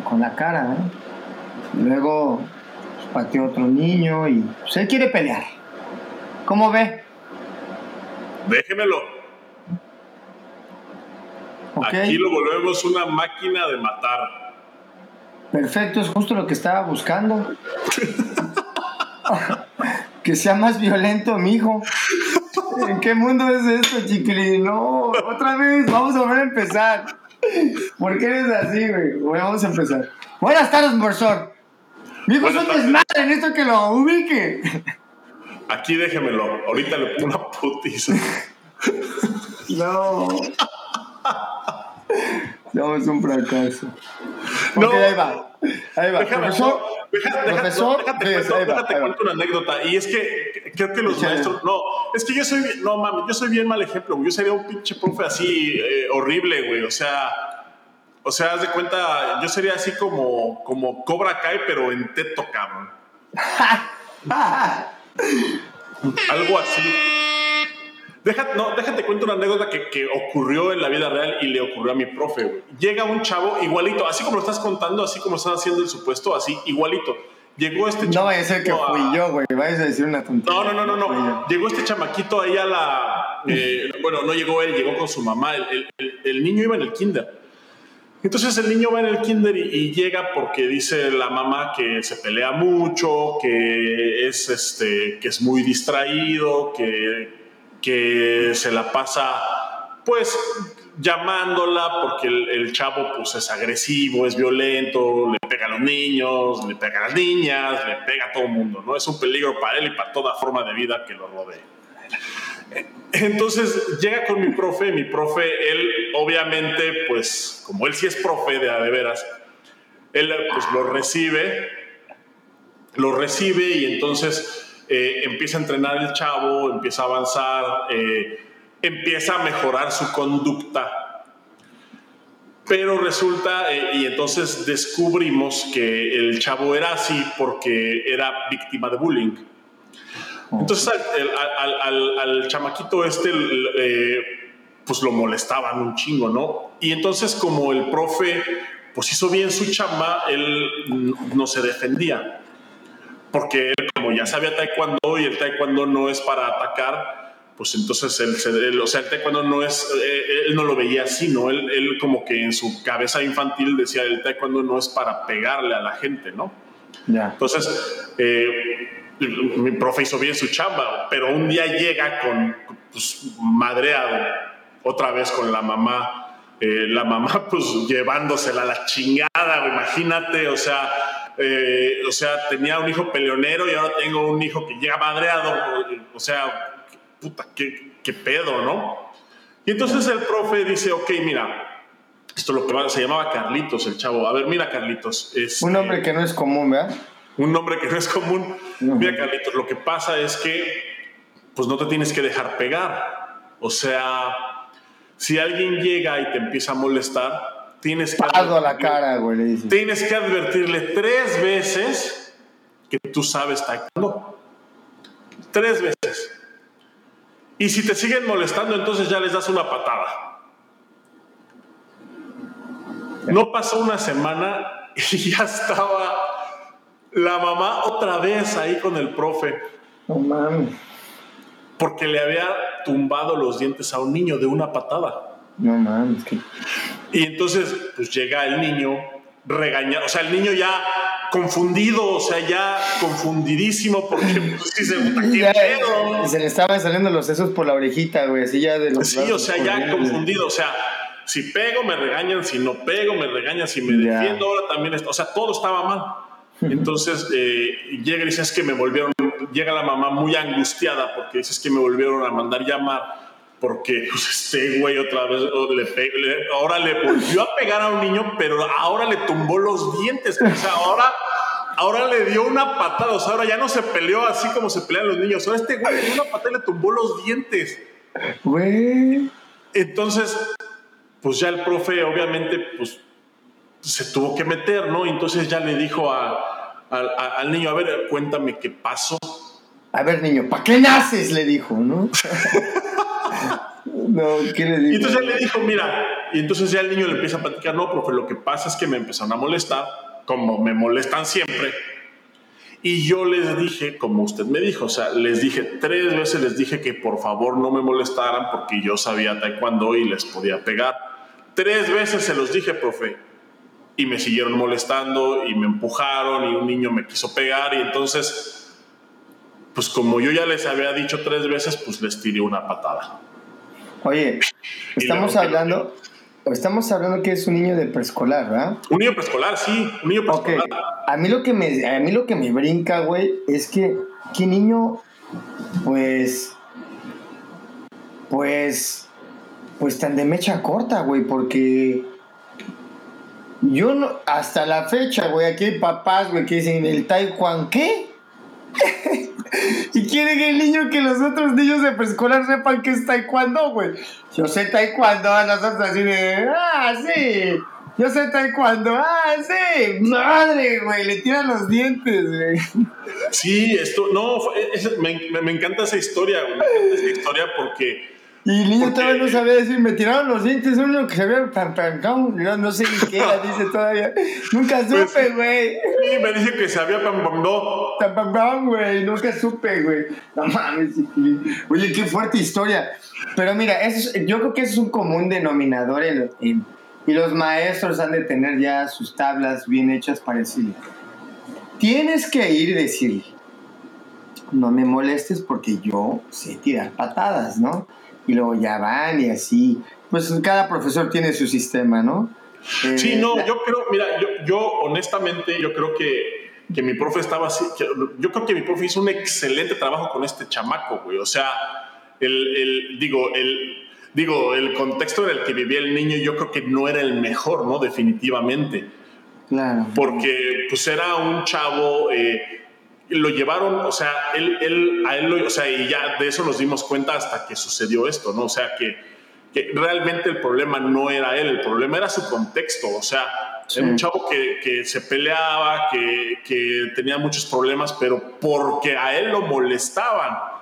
con la cara, ¿eh? luego pues, pateó otro niño y pues él quiere pelear. ¿Cómo ve? Déjemelo. Aquí lo volvemos una máquina de matar. Perfecto, es justo lo que estaba buscando. que sea más violento, mi hijo. ¿En qué mundo es esto, chiquilín? No, otra vez, vamos a volver a empezar. ¿Por qué eres así, güey? Bueno, vamos a empezar. Buenas tardes, profesor. Mi hijo es un desmadre, esto que lo ubique. Aquí déjemelo. Ahorita le pongo una putiza. No. No, es un fracaso. No, ahí va. Ahí va. Déjame, profesor, déjate, profesor, déjate, déjate, déjate cuento una anécdota. Y es que creo que los maestros. No, es que yo soy. No mames, yo soy bien mal ejemplo. Yo sería un pinche profe así eh, horrible, güey. O sea. O sea, haz de cuenta, yo sería así como, como Cobra Kai, pero en teto, cabrón. Algo así. Déjate, no, déjate cuento una anécdota que, que, ocurrió en la vida real y le ocurrió a mi profe. Llega un chavo igualito, así como lo estás contando, así como estás haciendo el supuesto, así igualito. Llegó este No vaya a ser que fui yo, güey. Vayas a decir una tontería. No, no, no, no. no. Llegó este chamaquito ahí a la. Eh, bueno, no llegó él, llegó con su mamá. El, el, el, niño iba en el kinder. Entonces el niño va en el kinder y, y, llega porque dice la mamá que se pelea mucho, que es, este, que es muy distraído, que que se la pasa pues llamándola porque el, el, chavo pues es agresivo, es violento, le pega a los niños, le pega a las niñas, le pega a todo el mundo, ¿no? Es un peligro para él y para toda forma de vida que lo rodee. Entonces llega con mi profe, mi profe, él obviamente, pues como él sí es profe de a de veras, él pues lo recibe, lo recibe y entonces eh, empieza a entrenar el chavo, empieza a avanzar, eh, empieza a mejorar su conducta. Pero resulta, eh, y entonces descubrimos que el chavo era así porque era víctima de bullying. Entonces al, al, al, chamaquito este, pues lo molestaban un chingo, ¿no? Y entonces como el profe, pues hizo bien su chamba, él no se defendía porque él, como ya sabía taekwondo y el taekwondo no es para atacar, pues entonces él, o sea, el taekwondo no es, eh, él no lo veía así, ¿no? Él, él, como que en su cabeza infantil decía, el taekwondo no es para pegarle a la gente, ¿no? Ya. Entonces, eh, mi profe hizo bien su chamba, pero un día llega con, pues, madreado, otra vez con la mamá, eh, la mamá pues llevándosela a la chingada, imagínate, o sea, eh, o sea, tenía un hijo peleonero y ahora tengo un hijo que llega madreado, o sea, puta, qué, qué pedo, ¿no? Y entonces el profe dice, ok, mira, esto lo que se llamaba Carlitos, el chavo. A ver, mira, Carlitos. Es, un nombre que no es común, ¿verdad? Un nombre que no es común. Mira, Carlitos, lo que pasa es que, pues no te tienes que dejar pegar. O sea, si alguien llega y te empieza a molestar, tienes que, a la cara, güey, tienes que advertirle tres veces que tú sabes taekwondo. Tres veces. Y si te siguen molestando, entonces ya les das una patada. No pasó una semana y ya estaba la mamá otra vez ahí con el profe. No mames. Porque le había tumbado los dientes a un niño de una patada. No mames. Y entonces, pues llega el niño regañado, o sea, el niño ya confundido, o sea, ya confundidísimo porque pues, se, le estaban saliendo los sesos por la orejita, güey, así ya de los Sí, o sea, ya confundido, o sea, si pego me regañan, si no pego me regañan, si me defiendo ahora también, está, o sea, todo estaba mal. Entonces eh, llega y dice, es que me volvieron, llega la mamá muy angustiada porque dice, es que me volvieron a mandar llamar porque pues, este güey otra vez le, ahora le volvió a pegar a un niño, pero ahora le tumbó los dientes. O sea, ahora, ahora le dio una patada. O sea, ahora ya no se peleó así como se pelean los niños. Ahora este güey le dio una patada y le tumbó los dientes. Güey. Entonces, pues ya el profe obviamente pues se tuvo que meter, ¿no? Entonces ya le dijo al niño, a ver, cuéntame qué pasó. A ver, niño, ¿para qué naces? Le dijo, ¿no? no, ¿qué le dijo? Y entonces ya le dijo, mira, y entonces ya el niño le empieza a platicar, no, profe, lo que pasa es que me empezaron a molestar, como me molestan siempre. Y yo les dije, como usted me dijo, o sea, les dije, tres veces les dije que por favor no me molestaran porque yo sabía taekwondo y les podía pegar. Tres veces se los dije, profe. Y me siguieron molestando y me empujaron y un niño me quiso pegar y entonces, pues como yo ya les había dicho tres veces, pues les tiré una patada. Oye, estamos hablando, estamos hablando que es un niño de preescolar, ¿verdad? Un niño preescolar, sí, un niño preescolar. A mí lo que me, a mí lo que me brinca, güey, es que, qué niño, pues, pues, pues tan de mecha corta, güey, porque yo no, hasta la fecha, güey, aquí hay papás, güey, que dicen el taekwondo, ¿qué? y quiere que el niño que los otros niños de preescolar sepan que es taekwondo, güey. Yo sé taekwondo, nosotros así de, ah, sí. Yo sé taekwondo, ah, sí. Madre, güey, le tiran los dientes, güey. Sí, esto, no, me, encanta esa historia, güey. Esa historia porque y el niño todavía no sabía decir, me tiraron los dientes, uno que se había pam, pam, no, no sé ni qué era, dice todavía. Nunca pues, supe, güey. sí, me dice que se había pam, pam, no. Pam, pam, güey, nunca supe, güey. No mames. Oye, qué fuerte historia. Pero mira, eso yo creo que eso es un común denominador y los maestros han de tener ya sus tablas bien hechas para decirle. Tienes que ir y decirle, no me molestes porque yo sé tirar patadas, ¿no? Y luego ya van y así. Pues cada profesor tiene su sistema, ¿no? sí, no, eh, yo creo, mira, yo, yo honestamente, yo creo que, que mi profe estaba así, yo creo que mi profe hizo un excelente trabajo con este chamaco, güey. O sea, el, el, digo, el, digo, el contexto en el que vivía el niño yo creo que no era el mejor, ¿no? Definitivamente. Claro. Porque pues era un chavo... Eh, lo llevaron, o sea, él, él, a él lo, o sea, y ya de eso nos dimos cuenta hasta que sucedió esto, ¿no? O sea, que, que realmente el problema no era él, el problema era su contexto, o sea, era un chavo que, que se peleaba, que, que, tenía muchos problemas, pero porque a él lo molestaban.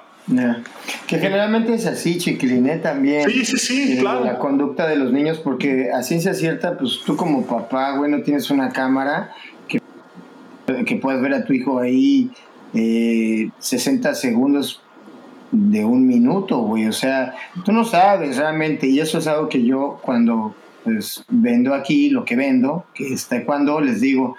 Que generalmente es así, chiquiliné también. Sí, sí, sí, eh, claro. La conducta de los niños, porque a ciencia cierta, pues tú como papá, güey, no tienes una cámara que puedes ver a tu hijo ahí 60 eh, segundos de un minuto, güey. O sea, tú no sabes realmente, y eso es algo que yo cuando pues, vendo aquí, lo que vendo, que está cuando les digo,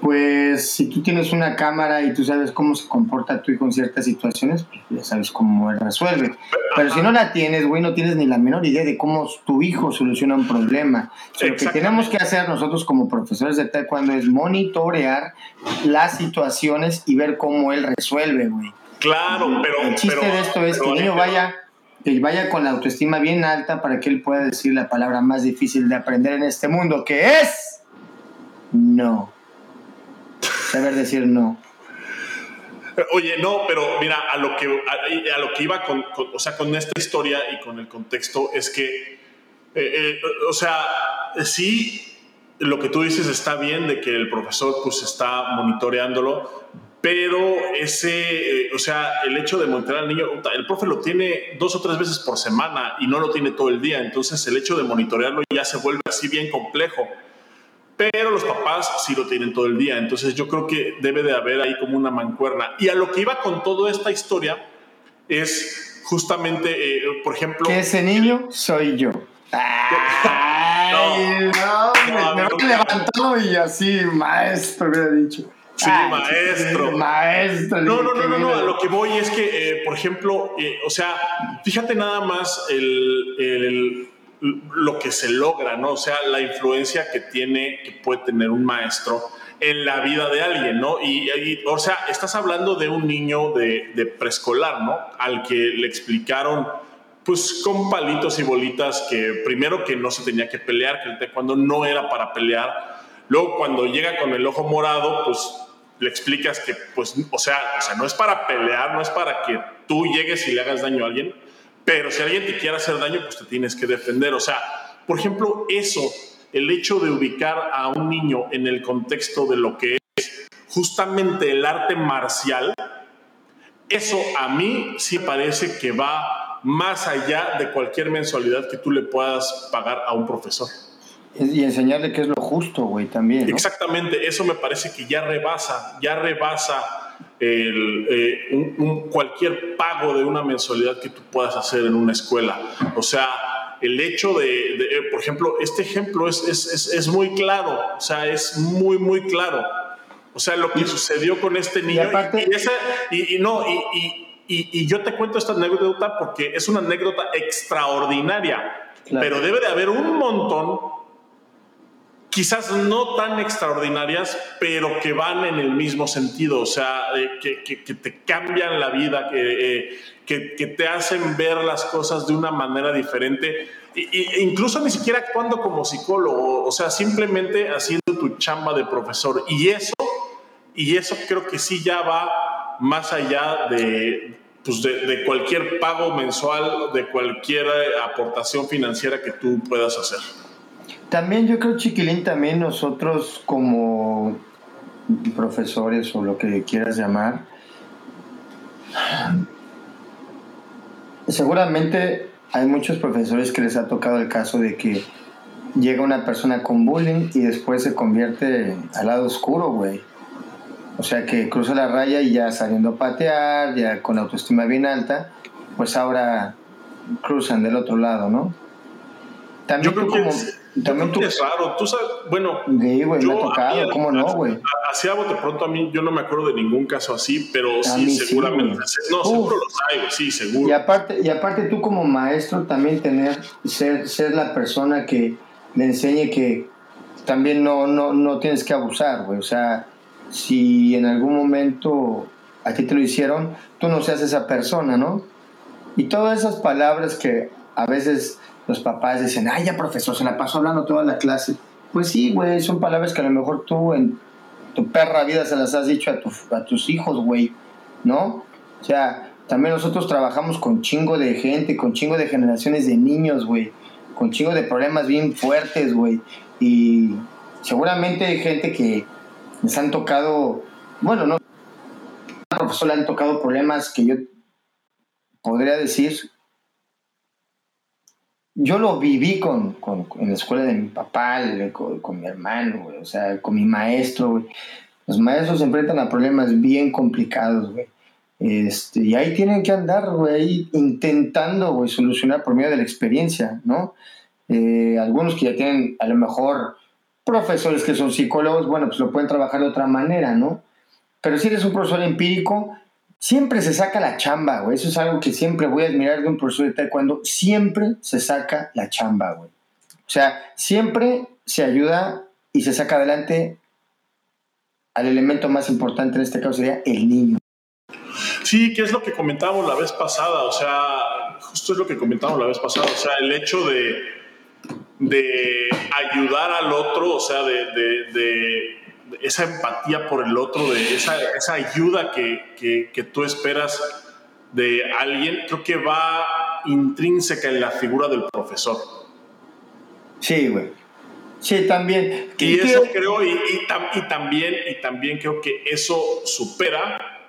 pues si tú tienes una cámara y tú sabes cómo se comporta tu hijo en ciertas situaciones, pues ya sabes cómo él resuelve. Pero si no la tienes, güey, no tienes ni la menor idea de cómo tu hijo soluciona un problema. lo que tenemos que hacer nosotros como profesores de taekwondo es monitorear las situaciones y ver cómo él resuelve, güey. Claro, pero... El chiste de esto es que el niño vaya que vaya con la autoestima bien alta para que él pueda decir la palabra más difícil de aprender en este mundo, que es no saber decir no. Oye, no, pero mira, a lo que, a, lo que iba con, o sea, con esta historia y con el contexto es que, eh, eh, o sea, sí, lo que tú dices está bien de que el profesor pues está monitoreándolo, pero ese, eh, o sea, el hecho de monitorear al niño, el profe lo tiene dos o tres veces por semana y no lo tiene todo el día, entonces el hecho de monitorearlo ya se vuelve así bien complejo pero los papás sí lo tienen todo el día. Entonces yo creo que debe de haber ahí como una mancuerna. Y a lo que iba con toda esta historia es justamente, eh, por ejemplo... Que ese niño soy yo. Ay, no, me, he levantado y así, maestro, hubiera dicho. Sí, maestro. maestro. No, no, no, no, no, a lo que voy es que, eh, por ejemplo, eh, o sea, fíjate nada más el, el lo que se logra, ¿no? O sea, la influencia que tiene, que puede tener un maestro en la vida de alguien, ¿no? Y, o sea, estás hablando de un niño de, preescolar, ¿no? Al que le explicaron, pues con palitos y bolitas, que primero que no se tenía que pelear, que el taekwondo no era para pelear. Luego, cuando llega con el ojo morado, pues le explicas que, pues, o sea, o sea, no es para pelear, no es para que tú llegues y le hagas daño a alguien, Pero si alguien te quiere hacer daño, pues te tienes que defender. O sea, por ejemplo, eso, el hecho de ubicar a un niño en el contexto de lo que es justamente el arte marcial, eso a mí sí parece que va más allá de cualquier mensualidad que tú le puedas pagar a un profesor. Y enseñarle qué es lo justo, güey, también. Exactamente, eso me parece que ya rebasa, ya rebasa el, eh, cualquier pago de una mensualidad que tú puedas hacer en una escuela. O sea, el hecho de, eh, por ejemplo, este ejemplo es, es, es, muy claro, o sea, es muy, muy claro. O sea, lo que sucedió con este niño. Y, y, no, y, yo te cuento esta anécdota porque es una anécdota extraordinaria, pero debe de haber un montón quizás no tan extraordinarias, pero que van en el mismo sentido, o sea, eh, que, te cambian la vida, eh, que, te hacen ver las cosas de una manera diferente, e, incluso ni siquiera actuando como psicólogo, o sea, simplemente haciendo tu chamba de profesor. Y eso, y eso creo que sí ya va más allá de, pues de, de cualquier pago mensual, de cualquier aportación financiera que tú puedas hacer. También yo creo, Chiquilín, también nosotros como profesores o lo que quieras llamar, seguramente hay muchos profesores que les ha tocado el caso de que llega una persona con bullying y después se convierte al lado oscuro, güey. O sea que cruza la raya y ya saliendo a patear, ya con autoestima bien alta, pues ahora cruzan del otro lado, ¿no? También Yo creo como... También tú, es raro, tú sabes, bueno. Sí, güey, me ha tocado, ¿cómo no, güey? Así a bote pronto a mí, yo no me acuerdo de ningún caso así, pero sí, seguramente. no, seguro los hay, güey, sí, seguro. Y aparte, y aparte tú como maestro también tener, ser, ser la persona que le enseñe que también no, no, no tienes que abusar, güey. O sea, si en algún momento a ti te lo hicieron, tú no seas esa persona, ¿no? Y todas esas palabras que a veces los papás dicen, ay, ya profesor, se la pasó hablando toda la clase. Pues sí, güey, son palabras que a lo mejor tú en tu perra vida se las has dicho a, a tus hijos, güey, ¿no? O sea, también nosotros trabajamos con chingo de gente, con chingo de generaciones de niños, güey, con chingo de problemas bien fuertes, güey. Y seguramente hay gente que les han tocado, bueno, no, a profesor le han tocado problemas que yo podría decir yo lo viví con, con, en la escuela de mi papá, con, mi hermano, o sea, con mi maestro, Los maestros se enfrentan a problemas bien complicados, güey. Este, y ahí tienen que andar, güey, intentando, solucionar por medio de la experiencia, ¿no? Eh, algunos que ya tienen, a lo mejor, profesores que son psicólogos, bueno, pues lo pueden trabajar de otra manera, ¿no? Pero si eres un profesor empírico, Siempre se saca la chamba, güey. Eso es algo que siempre voy a admirar de un profesor de taekwondo. Siempre se saca la chamba, güey. O sea, siempre se ayuda y se saca adelante al elemento más importante en este caso sería el niño. Sí, que es lo que comentábamos la vez pasada, o sea, justo es lo que comentábamos la vez pasada, o sea, el hecho de, de ayudar al otro, o sea, de esa empatía por el otro, de esa, esa ayuda que, que, tú esperas de alguien, creo que va intrínseca en la figura del profesor. Sí, güey. Sí, también. Y, eso creo, y, y, también, y también creo que eso supera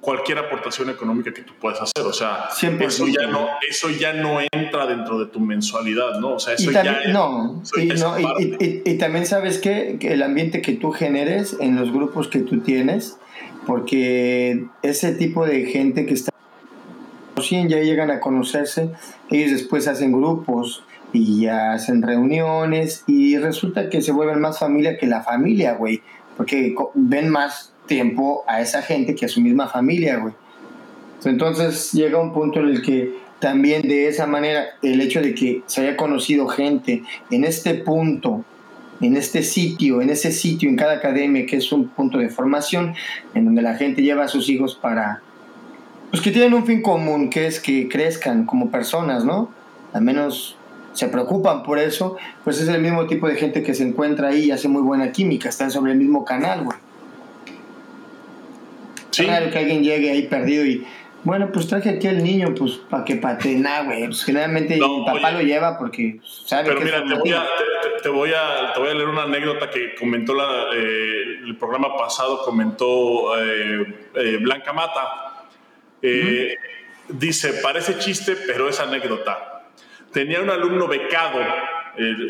cualquier aportación económica que tú puedas hacer. O sea, eso ya, no, eso ya no entra dentro de tu mensualidad, ¿no? O sea, eso ya no, y, también sabes que, el ambiente que tú generes en los grupos que tú tienes, porque ese tipo de gente que está ya llegan a conocerse, ellos después hacen grupos y ya hacen reuniones y resulta que se vuelven más familia que la familia, güey, porque ven más tiempo a esa gente que a su misma familia, güey. Entonces llega un punto en el que también de esa manera el hecho de que se haya conocido gente en este punto, en este sitio, en ese sitio, en cada academia que es un punto de formación, en donde la gente lleva a sus hijos para, pues que tienen un fin común, que es que crezcan como personas, ¿no? Al menos se preocupan por eso, pues es el mismo tipo de gente que se encuentra ahí y hace muy buena química, están sobre el mismo canal, güey. Sí. Claro que alguien llegue ahí perdido y Bueno, pues traje aquí al niño, pues, para que patena, güey. Pues generalmente mi papá lo lleva porque sabe Pero mira, te voy, a, te, voy a, te voy a leer una anécdota que comentó la, eh, el programa pasado, comentó eh, eh, Blanca Mata. Dice, parece chiste, pero es anécdota. Tenía un alumno becado,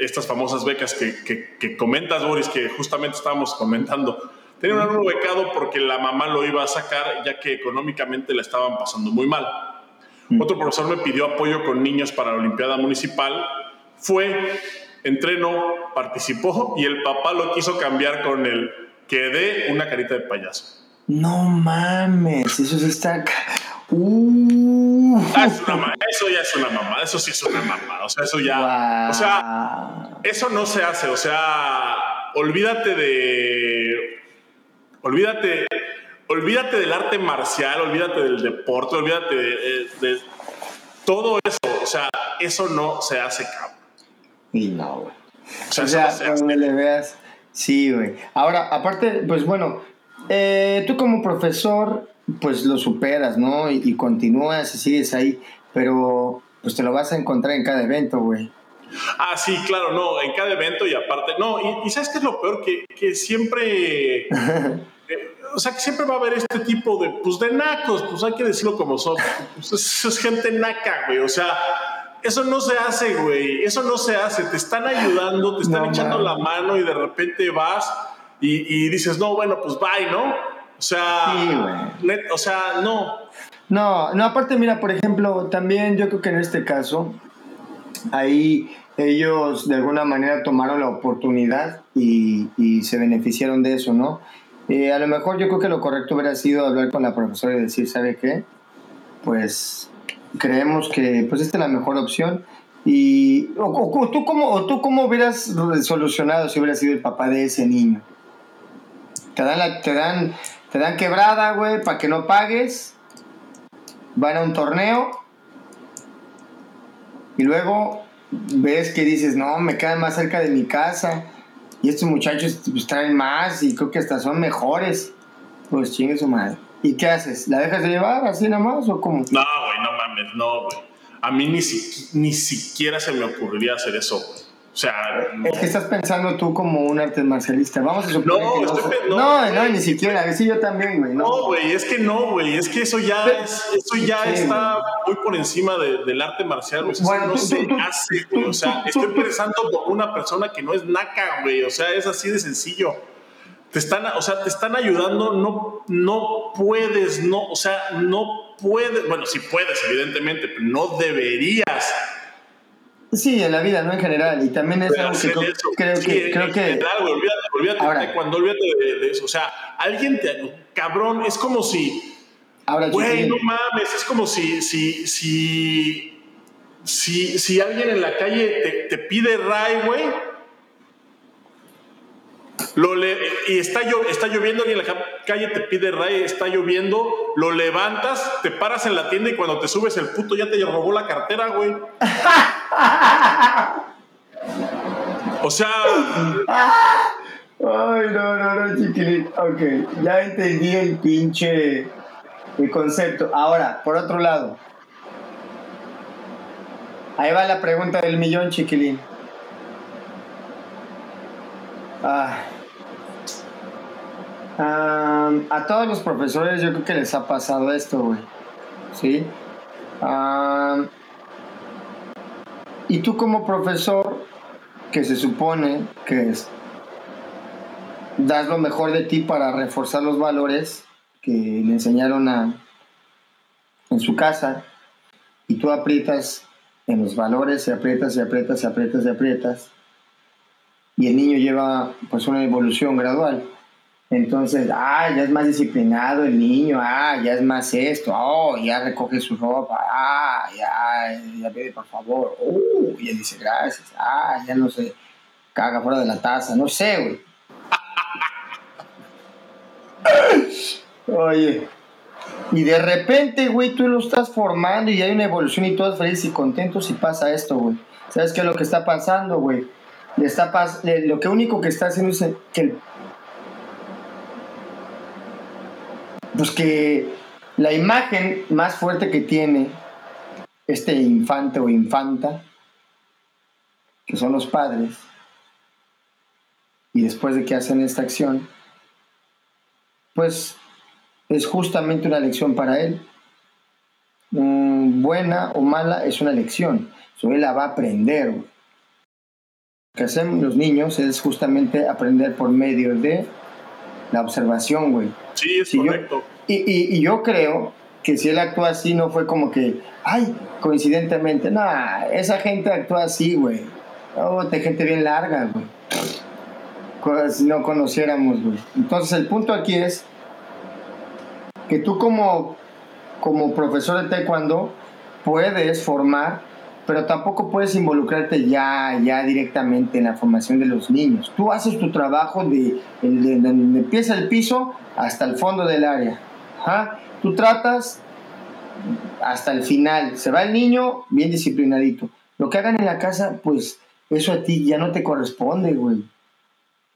estas famosas becas que, que, que comentas, Boris, que justamente estábamos comentando Tenía un alumno becado porque la mamá lo iba a sacar ya que económicamente la estaban pasando muy mal. Otro profesor me pidió apoyo con niños para la Olimpiada Municipal. Fue, entrenó, participó y el papá lo quiso cambiar con el que dé una carita de payaso. No mames, eso sí está... Uh. Ah, eso ya es una mamá, eso sí es una mamá. O sea, eso ya. O sea, eso no se hace. O sea, olvídate de Olvídate, olvídate del arte marcial, olvídate del deporte, olvídate de, todo eso. O sea, eso no se hace, cabrón. Y no, güey. O sea, donde le veas. Sí, güey. Ahora, aparte, pues bueno, eh, tú como profesor, pues lo superas, ¿no? Y, continúas y sigues ahí, pero pues te lo vas a encontrar en cada evento, güey. Ah, sí, claro, no, en cada evento y aparte, no, y, ¿sabes qué es lo peor? Que, que siempre, eh, o sea, que siempre va a haber este tipo de, pues, de nacos, pues hay que decirlo como son, pues, es, gente naca, güey, o sea, eso no se hace, güey, eso no se hace, te están ayudando, te están echando la mano y de repente vas y, dices, no, bueno, pues bye, ¿no? O sea, o sea, no. No, no, aparte, mira, por ejemplo, también yo creo que en este caso, ahí ellos de alguna manera tomaron la oportunidad y, se beneficiaron de eso, ¿no? Eh, a lo mejor yo creo que lo correcto hubiera sido hablar con la profesora y decir, ¿sabe qué? Pues creemos que pues esta es la mejor opción. Y, o, tú cómo, tú cómo hubieras solucionado si hubiera sido el papá de ese niño? Te dan, te dan, te dan quebrada, güey, para que no pagues. Van a un torneo. Y luego ves que dices, no, me quedan más cerca de mi casa y estos muchachos pues, traen más y creo que hasta son mejores. Pues chingue su madre. ¿Y qué haces? ¿La dejas de llevar así nada más o cómo? No, güey, no mames, no, güey. A mí ni, ni siquiera se me ocurriría hacer eso, güey. O sea, es que estás pensando tú como un arte marcialista. Vamos a suponer no, que no, no, no, ni siquiera. Sí, yo también, güey. No, güey, es que no, güey. Es que eso ya, es, eso ya está muy por encima de, del arte marcial. Güey. Bueno, no se hace, güey. O sea, estoy pensando como una persona que no es naca, güey. O sea, es así de sencillo. Te están, o sea, te están ayudando, no, no puedes, no, o sea, no puedes, bueno, sí puedes, evidentemente, pero no deberías Sí, en la vida, no en general. Y también es algo que creo que. Creo que general, olvídate, olvídate cuando olvídate de, eso. O sea, alguien te. Cabrón, es como si. Ahora, güey, no mames, es como si. si, si, si, si alguien en la calle te, te pide ray, güey lo le y está, está lloviendo y en la calle te pide ray, está lloviendo, lo levantas, te paras en la tienda y cuando te subes el puto ya te robó la cartera, güey. o sea... Ay, no, no, no, chiquilín. Ok, ya entendí el pinche el concepto. Ahora, por otro lado, ahí va la pregunta del millón, chiquilín. Ah, a todos los profesores yo creo que les ha pasado esto, güey. ¿Sí? y tú como profesor, que se supone que das lo mejor de ti para reforzar los valores que le enseñaron a, en su casa, y tú aprietas en los valores, y aprietas y aprietas y aprietas y aprietas, y el niño lleva pues una evolución gradual entonces, ah, ya es más disciplinado el niño, ah, ya es más esto, oh, ya recoge su ropa, ah, ya, ya pide por favor, uh, y él dice gracias, ah, ya no se caga fuera de la taza, no sé, güey. Oye, y de repente, güey, tú lo estás formando y hay una evolución y todos felices y contentos y pasa esto, güey. ¿Sabes qué es lo que está pasando, güey? Está lo que único que está haciendo es que el pues que la imagen más fuerte que tiene este infante o infanta, que son los padres, y después de que hacen esta acción, pues es justamente una lección para él. Mm, buena o mala es una lección. So, él la va a aprender. Lo que hacen los niños es justamente aprender por medio de la observación, güey. Sí, es correcto. y, y, yo creo que si él actúa así, no fue como que, ay, coincidentemente, no, esa gente actúa así, güey. Oh, de gente bien larga, güey. Si no conociéramos, güey. Entonces, el punto aquí es que tú como, como profesor de taekwondo puedes formar, pero tampoco puedes involucrarte ya, ya directamente en la formación de los niños. Tú haces tu trabajo de, de, donde empieza el piso hasta el fondo del área. Tú tratas hasta el final. Se va el niño bien disciplinadito. Lo que hagan en la casa, pues eso a ti ya no te corresponde, güey.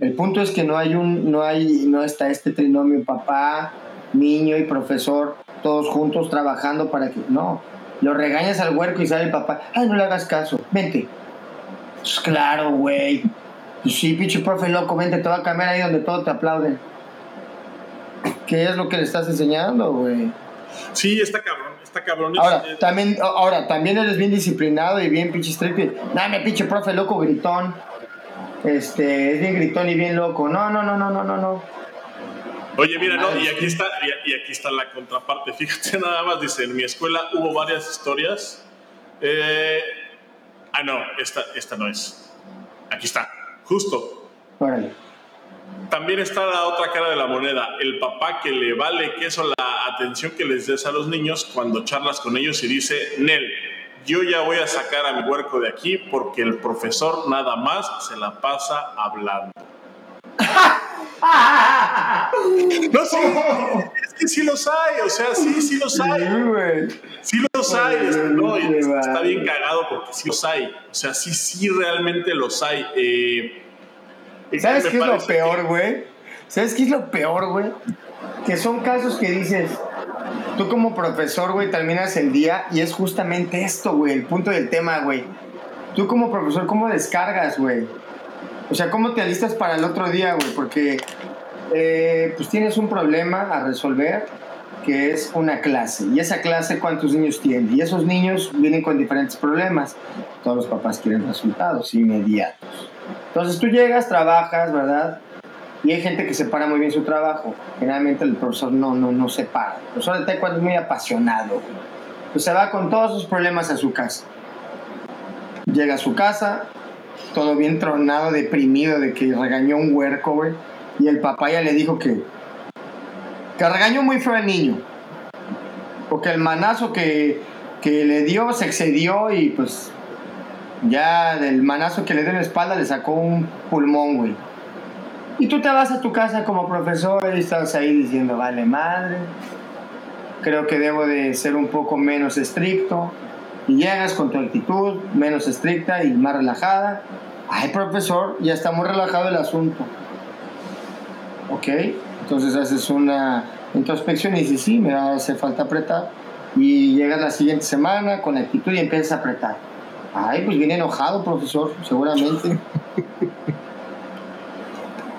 El punto es que no hay un, no hay, no está este trinomio papá, niño y profesor, todos juntos trabajando para que. No, lo regañas al huerco y sale el papá. Ay, no le hagas caso, vente. Pues claro, güey. Sí, pinche profe loco, vente, te va a cambiar ahí donde todos te aplauden. ¿Qué es lo que le estás enseñando, güey? Sí, está cabrón, está cabrón. Ahora, también, ahora, también eres bien disciplinado y bien pinche estricto. Dame, pinche profe loco, gritón. Este, es bien gritón y bien loco. No, no, no, no, no, no, no. Oye, mira, no, y aquí está, y, aquí está la contraparte. Fíjate nada más, dice, en mi escuela hubo varias historias. Eh, ah, no, esta, esta no es. Aquí está, justo. También está la otra cara de la moneda, el papá que le vale queso la atención que les des a los niños cuando charlas con ellos y dice, Nel, yo ya voy a sacar a mi huerco de aquí porque el profesor nada más se la pasa hablando. No, sí, es que sí los hay, o sea, sí, sí los hay. Sí los hay, no, está bien cagado porque sí los hay. O sea, sí, sí realmente los hay. Eh, ¿Sabes qué es lo peor, güey? ¿Sabes qué es lo peor, güey? Que son casos que dices, tú como profesor, güey, terminas el día y es justamente esto, güey, el punto del tema, güey. Tú como profesor, ¿cómo descargas, güey? O sea, ¿cómo te alistas para el otro día, güey? Porque eh, pues tienes un problema a resolver que es una clase. Y esa clase, ¿cuántos niños tiene? Y esos niños vienen con diferentes problemas. Todos los papás quieren resultados inmediatos. Entonces tú llegas, trabajas, ¿verdad? Y hay gente que separa muy bien su trabajo. Generalmente el profesor no, no, no separa. El profesor de taekwondo es muy apasionado. Pues se va con todos sus problemas a su casa. Llega a su casa, todo bien tronado, deprimido de que regañó un huerco, güey. Y el papá ya le dijo que, que regañó muy feo al niño. Porque el manazo que, que le dio se excedió y pues ya del manazo que le dio en la espalda le sacó un pulmón, güey. Y tú te vas a tu casa como profesor y estás ahí diciendo, vale madre, creo que debo de ser un poco menos estricto. Y llegas con tu actitud menos estricta y más relajada. Ay, profesor, ya está muy relajado el asunto. Ok, entonces haces una introspección y dices, sí, me hace falta apretar. Y llegas la siguiente semana con actitud y empiezas a apretar. Ay, pues viene enojado, profesor, seguramente.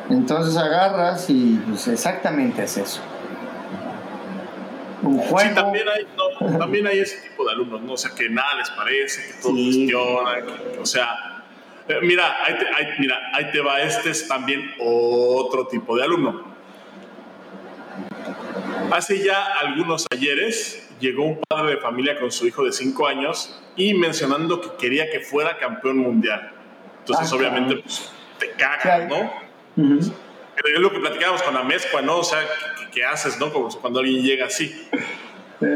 Entonces agarras y pues exactamente es eso. Un juego. Sí, también hay, también hay ese tipo de alumnos, ¿no? O sea, que nada les parece, que todo cuestiona, o sea, eh, mira, ahí te, mira, ahí te va, este es también otro tipo de alumno. Hace ya algunos ayeres llegó un padre de familia con su hijo de 5 años y mencionando que quería que fuera campeón mundial. Entonces, ah, obviamente, pues, te cagas, ¿no? Es lo que platicábamos con la mezcla, ¿no? O sea, ¿qué, haces, no? Como cuando alguien llega así.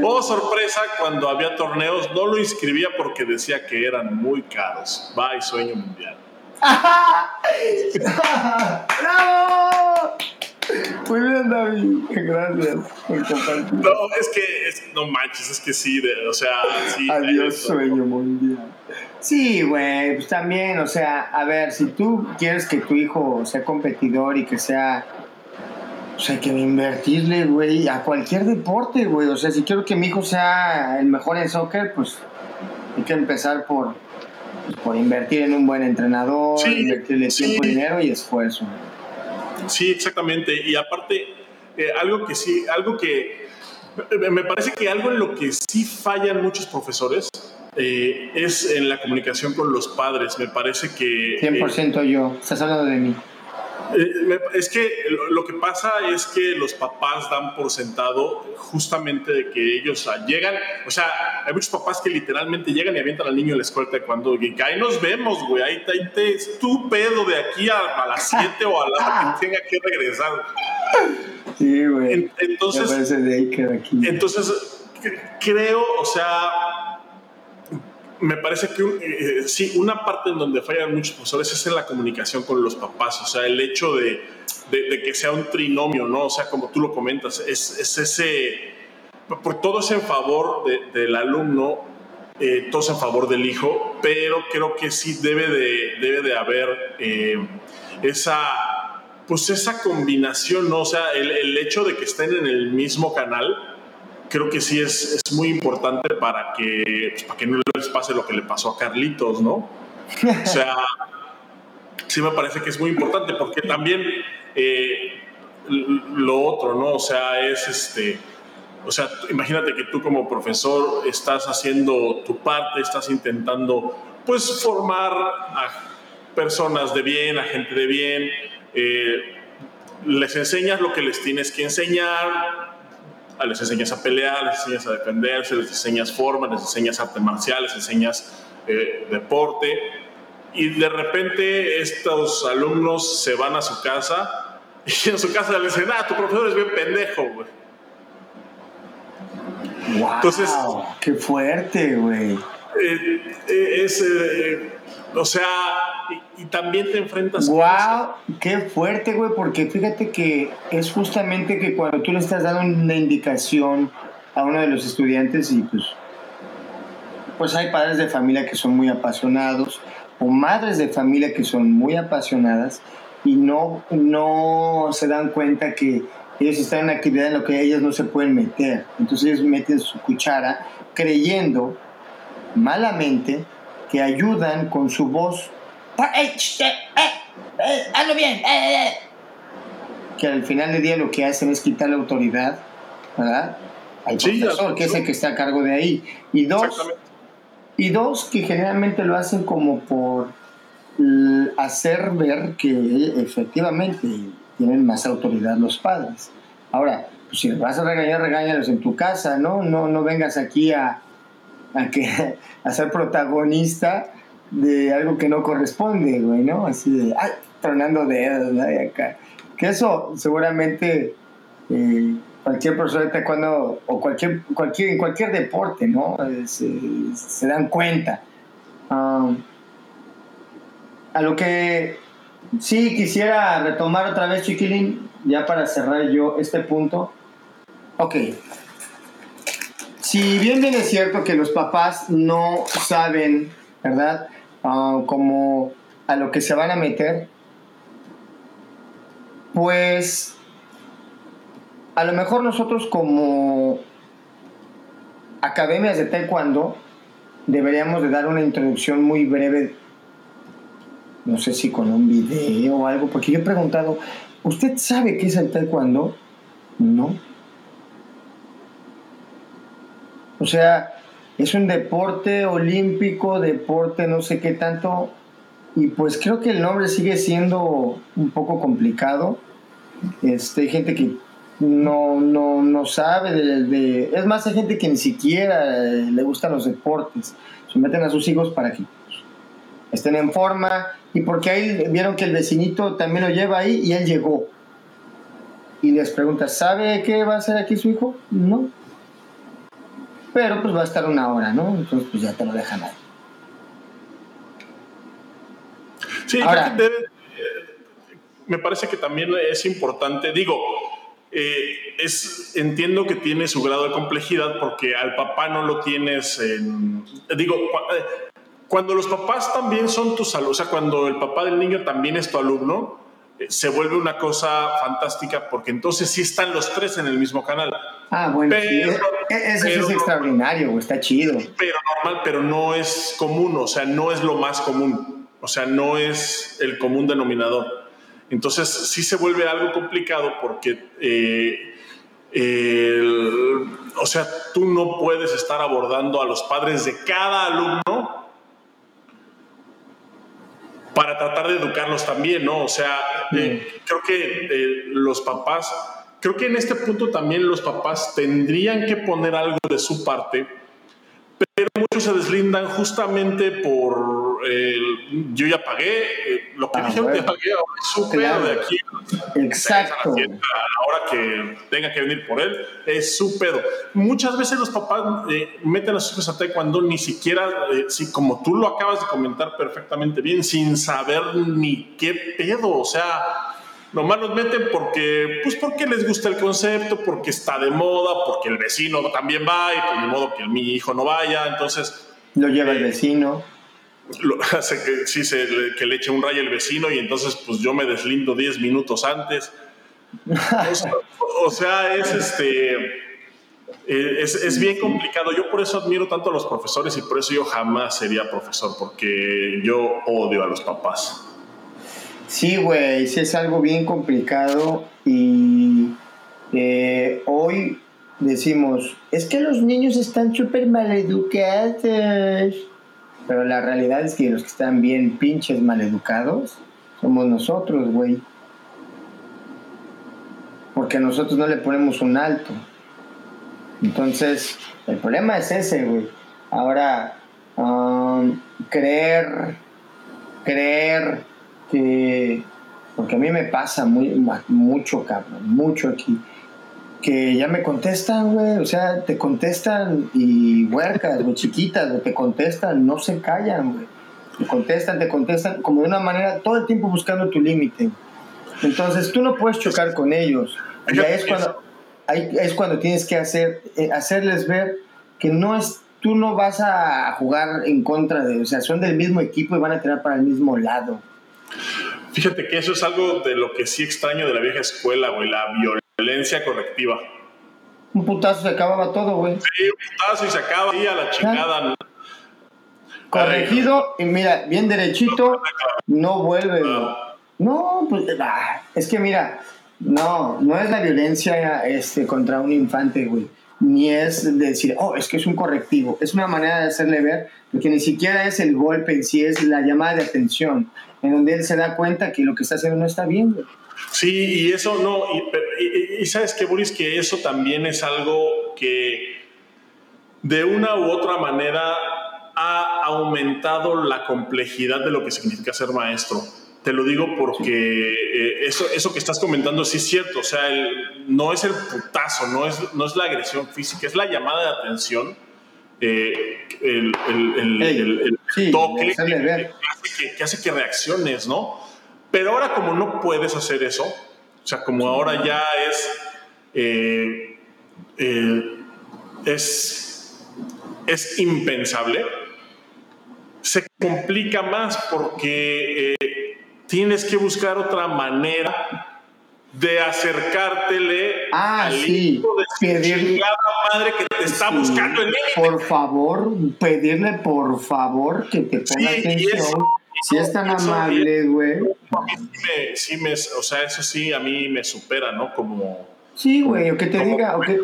Oh, sorpresa, cuando había torneos no lo inscribía porque decía que eran muy caros. Y sueño mundial. ¡Bravo! Muy bien, David. Gracias por compartir. No, es que, no manches, es que sí, o sea, sí. Adiós, sueño mundial. Sí, güey, pues también, o sea, a ver, si tú quieres que tu hijo sea competidor y que sea O sea, hay que invertirle, güey, a cualquier deporte, güey. O sea, si quiero que mi hijo sea el mejor en soccer, pues hay que empezar por, pues, por invertir en un buen entrenador, invertirle tiempo, dinero y esfuerzo. Sí, exactamente. Y aparte, eh, algo que sí, algo que me parece que algo en lo que sí fallan muchos profesores eh, es en la comunicación con los padres. Me parece que... 100% eh, yo. Estás hablando de mí. Eh, es que lo que pasa es que los papás dan por sentado justamente de que ellos llegan, o sea, hay muchos papás que literalmente llegan y avientan al niño en la escuela de cuando y que ahí nos vemos, güey, ahí te estúpido de aquí a, las 7 o a la hora que tenga que regresar. Sí, güey. Entonces, entonces creo, o sea, me parece que eh, sí, una parte en donde fallan muchos profesores es en la comunicación con los papás, o sea, el hecho de, de, que sea un trinomio, ¿no? O sea, como tú lo comentas, es, es ese, por todo es en favor del alumno, eh, todo es en favor del hijo, pero creo que sí debe de, debe de haber eh, esa, pues esa combinación, ¿no? O sea, el, el hecho de que estén en el mismo canal, creo que sí es, es muy importante para que, pues, para que no les pase lo que le pasó a Carlitos, ¿no? O sea, sí me parece que es muy importante porque también eh, lo otro, ¿no? O sea, es este, o sea, imagínate que tú como profesor estás haciendo tu parte, estás intentando, pues, formar a personas de bien, a gente de bien, eh, les enseñas lo que les tienes que enseñar, les enseñas a pelear, les enseñas a defenderse, les enseñas formas, les enseñas arte marcial, les enseñas eh, deporte. Y de repente estos alumnos se van a su casa y en su casa les dicen, ah, tu profesor es bien pendejo, güey. Wow, Entonces, qué fuerte, güey. Eh, eh, es, o sea, y, también te enfrentas wow, qué fuerte, güey, porque fíjate que es justamente que cuando tú le estás dando una indicación a uno de los estudiantes y pues pues hay padres de familia que son muy apasionados o madres de familia que son muy apasionadas y no, no se dan cuenta que ellos están en actividad en lo que ellos no se pueden meter. Entonces ellos meten su cuchara creyendo malamente que ayudan con su voz eh, eh, hazlo bien, eh, que al final del día lo que hacen es quitar la autoridad, ¿verdad? Al profesor, que es el que está a cargo de ahí. Y dos, y dos, que generalmente lo hacen como por hacer ver que efectivamente tienen más autoridad los padres. Ahora, pues si vas a regañar, regáñalos en tu casa, ¿no? No, no vengas aquí a, a, que, a ser protagonista de algo que no corresponde, güey, ¿no? Así de, ay, tronando dedos, ¿no? acá. Que eso seguramente eh, cualquier persona de taekwondo o cualquier, cualquier, en cualquier deporte, ¿no? Se, dan cuenta. A lo que sí quisiera retomar otra vez, Chiquilín, ya para cerrar yo este punto. Ok. Si bien bien es cierto que los papás no saben, ¿verdad? Ah, como a lo que se van a meter, pues a lo mejor nosotros como academias de taekwondo deberíamos de dar una introducción muy breve, no sé si con un video o algo, porque yo he preguntado, ¿usted sabe qué es el taekwondo? No. O sea, es un deporte olímpico, deporte no sé qué tanto, y pues creo que el nombre sigue siendo un poco complicado. Este, hay gente que no, no, no sabe de, Es más, hay gente que ni siquiera le gustan los deportes. Se meten a sus hijos para que estén en forma y porque ahí vieron que el vecinito también lo lleva ahí y él llegó. Y les pregunta, ¿sabe qué va a hacer aquí su hijo? No pero pues va a estar una hora, ¿no? Entonces pues ya te lo dejan ahí. Sí, Ahora, debe, eh, me parece que también es importante, digo, eh, es, entiendo que tiene su grado de complejidad porque al papá no lo tienes en... Digo, eh, cuando los papás también son tus alumnos, o sea, cuando el papá del niño también es tu alumno, se vuelve una cosa fantástica porque entonces sí están los tres en el mismo canal. Ah, bueno, pero, sí, e-, eso es extraordinario, está chido. Pero normal, pero no es común, o sea, no es lo más común, o sea, no es el común denominador. Entonces sí se vuelve algo complicado porque, eh, o sea, tú no puedes estar abordando a los padres de cada alumno para tratar de educarlos también, ¿no? O sea, eh, creo que eh, los papás, creo que en este punto también los papás tendrían que poner algo de su parte, pero muchos se deslindan justamente por yo ya pagué, eh, lo que ah, dijeron que pagué, ahora es su pedo de aquí. Exacto. Ahora que tenga que venir por él, es su pedo. Muchas veces los papás eh, meten a sus hijos a taekwondo ni siquiera, eh, si, como tú lo acabas de comentar perfectamente bien, sin saber ni qué pedo, o sea Nomás los meten porque, pues porque les gusta el concepto, porque está de moda, porque el vecino también va y pues de modo que mi hijo no vaya, entonces... Lo lleva el vecino lo hace que, sí, se, que le eche un rayo el vecino y entonces pues yo me deslindo 10 minutos antes. o, sea, es este... Eh, es, es, bien complicado. Yo por eso admiro tanto a los profesores y por eso yo jamás sería profesor, porque yo odio a los papás. Sí, güey, sí es algo bien complicado y eh, hoy decimos, es que los niños están súper mal educados pero la realidad es que los que están bien pinches maleducados somos nosotros, güey. Porque nosotros no le ponemos un alto. Entonces, el problema es ese, güey. Ahora, um, creer, creer que, porque a mí me pasa mucho, cabrón, mucho aquí que ya me contestan, güey, o sea, te contestan y huercas, güey, chiquitas, güey, te contestan, no se callan, güey. Te contestan, te contestan como de una manera todo el tiempo buscando tu límite. Entonces tú no puedes chocar con ellos. Ya es cuando, es cuando tienes que hacer, eh, hacerles ver que no es, tú no vas a jugar en contra de, o sea, son del mismo equipo y van a tirar para el mismo lado. Fíjate que eso es algo de lo que sí extraño de la vieja escuela, güey, la violencia Violencia correctiva. Un putazo se acababa todo, güey. Sí, un putazo y se acaba y a la chingada. Corregido y mira, bien derechito, no vuelve. No, pues ah, es que mira, no, no es la violencia este, contra un infante, güey. Ni es decir, oh, es que es un correctivo. Es una manera de hacerle ver, porque ni siquiera es el golpe en sí, es la llamada de atención, en donde él se da cuenta que lo que está haciendo no está bien, güey. Sí, y eso no, y, sabes que Boris, que eso también es algo que de una u otra manera ha aumentado la complejidad de lo que significa ser maestro. Te lo digo porque eh, eso, eso que estás comentando sí es cierto, o sea, no es el putazo, no es, no es la agresión física, es la llamada de atención, eh, el, toque que hace que reacciones, ¿no? Pero ahora como no puedes hacer eso, o sea, como ahora ya es, eh, eh, es, es impensable, se complica más porque eh, tienes que buscar otra manera de acercártele ah, al hijo de pedirle, madre que te está buscando en Por favor, pedirle por favor que te ponga atención si es tan amable, güey. Sí, me, o sea, eso sí a mí me supera, ¿no? Como. Sí, güey, o que te diga. O que,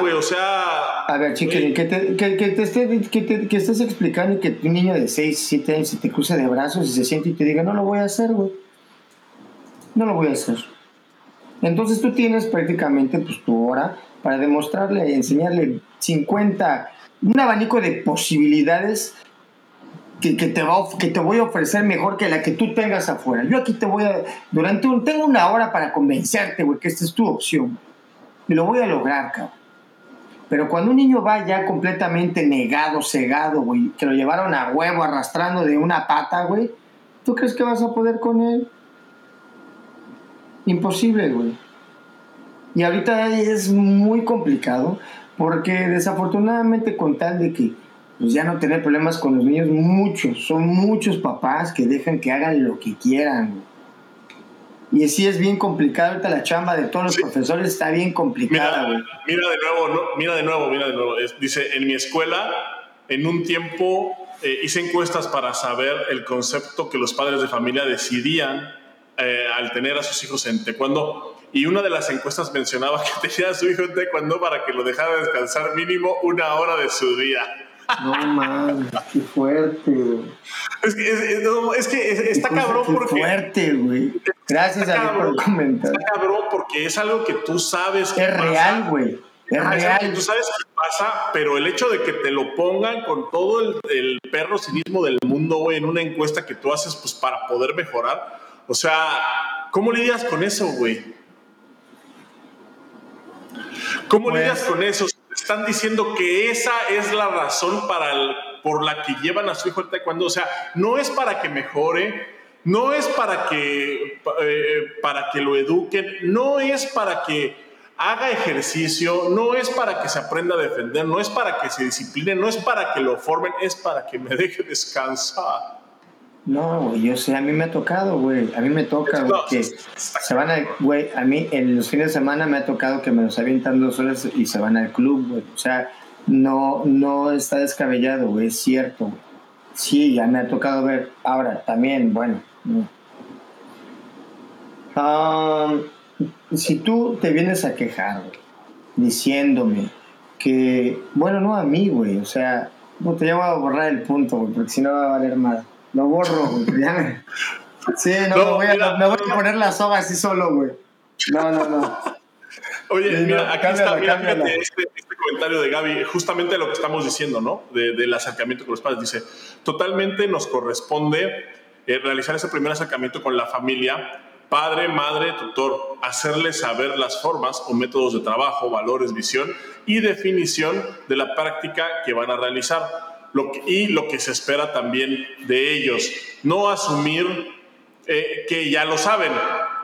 güey, o sea. A ver, chiquen, que te, que, que, te esté, que, te, que estés explicando que un niño de 6, 7 años se te cruza de brazos y se siente y te diga, no lo voy a hacer, güey. No lo voy a hacer. Entonces tú tienes prácticamente pues, tu hora para demostrarle, enseñarle 50, un abanico de posibilidades que, te va, que te voy a ofrecer mejor que la que tú tengas afuera. Yo aquí te voy a, durante un, tengo una hora para convencerte, güey, que esta es tu opción. Y lo voy a lograr, cabrón. Pero cuando un niño va ya completamente negado, cegado, güey, que lo llevaron a huevo arrastrando de una pata, güey, ¿tú crees que vas a poder con él? Imposible, güey. Y ahorita es muy complicado porque desafortunadamente con tal de que pues ya no tener problemas con los niños, muchos, son muchos papás que dejan que hagan lo que quieran. Y sí es bien complicado, ahorita la chamba de todos los profesores está bien complicada, Mira, mira de nuevo, no, mira de nuevo, mira de nuevo. dice, en mi escuela, en un tiempo eh, hice encuestas para saber el concepto que los padres de familia decidían eh, al tener a sus hijos en taekwondo. Y una de las encuestas mencionaba que tenía a su hijo en taekwondo para que lo dejara descansar mínimo una hora de su día. No mames, qué fuerte, güey. Es que, es, que está cabrón qué porque. fuerte, güey. Gracias a Dios por comentar. Está cabrón porque es algo que tú sabes que Es real, güey. Es real. Tú sabes qué pasa, pero el hecho de que te lo pongan con todo el, el perro cinismo del mundo, güey, en una encuesta que tú haces, pues para poder mejorar. O sea, ¿cómo lidias con eso, güey? ¿Cómo pues lidias con eso? Están diciendo que esa es la razón para por la que llevan a su hijo al taekwondo. O sea, no es para que mejore, no es para que, eh, para que lo eduquen, no es para que haga ejercicio, no es para que se aprenda a defender, no es para que se discipline, no es para que lo formen, es para que me deje descansar. No, güey, yo sé, a mí me ha tocado, güey. A mí me toca, güey, que se van a, güey, a mí en los fines de semana me ha tocado que me los avientan dos horas y se van al club, güey. O sea, no, no está descabellado, güey, es cierto. Sí, ya me ha tocado ver. Ahora, también, bueno. si tú te vienes a quejar, güey, diciéndome que, bueno, no a mí, güey, o sea, no te llevo a borrar el punto, güey, porque si no va a valer más. Lo borro, güey. Sí, no, me, voy a, me, voy a, poner la soga así solo, güey. No, no, no. Oye, mira, aquí está, mira, fíjate este, este, comentario de Gaby, justamente lo que estamos diciendo, ¿no? De, del acercamiento con los padres. Dice, totalmente nos corresponde eh, realizar ese primer acercamiento con la familia, padre, madre, tutor, hacerles saber las formas o métodos de trabajo, valores, visión y definición de la práctica que van a realizar y lo que se espera también de ellos. No asumir eh, que ya lo saben,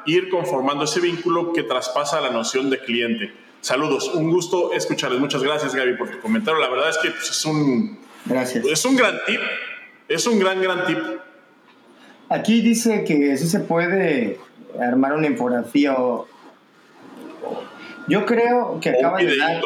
ir conformando ese vínculo que traspasa la noción de cliente. Saludos, un gusto escucharles. Muchas gracias Gaby por tu comentario. La verdad es que pues, es un... Gracias. Es un gran tip. Es un gran, gran tip. Aquí dice que sí se puede armar una infografía o... Yo creo que acaba de dar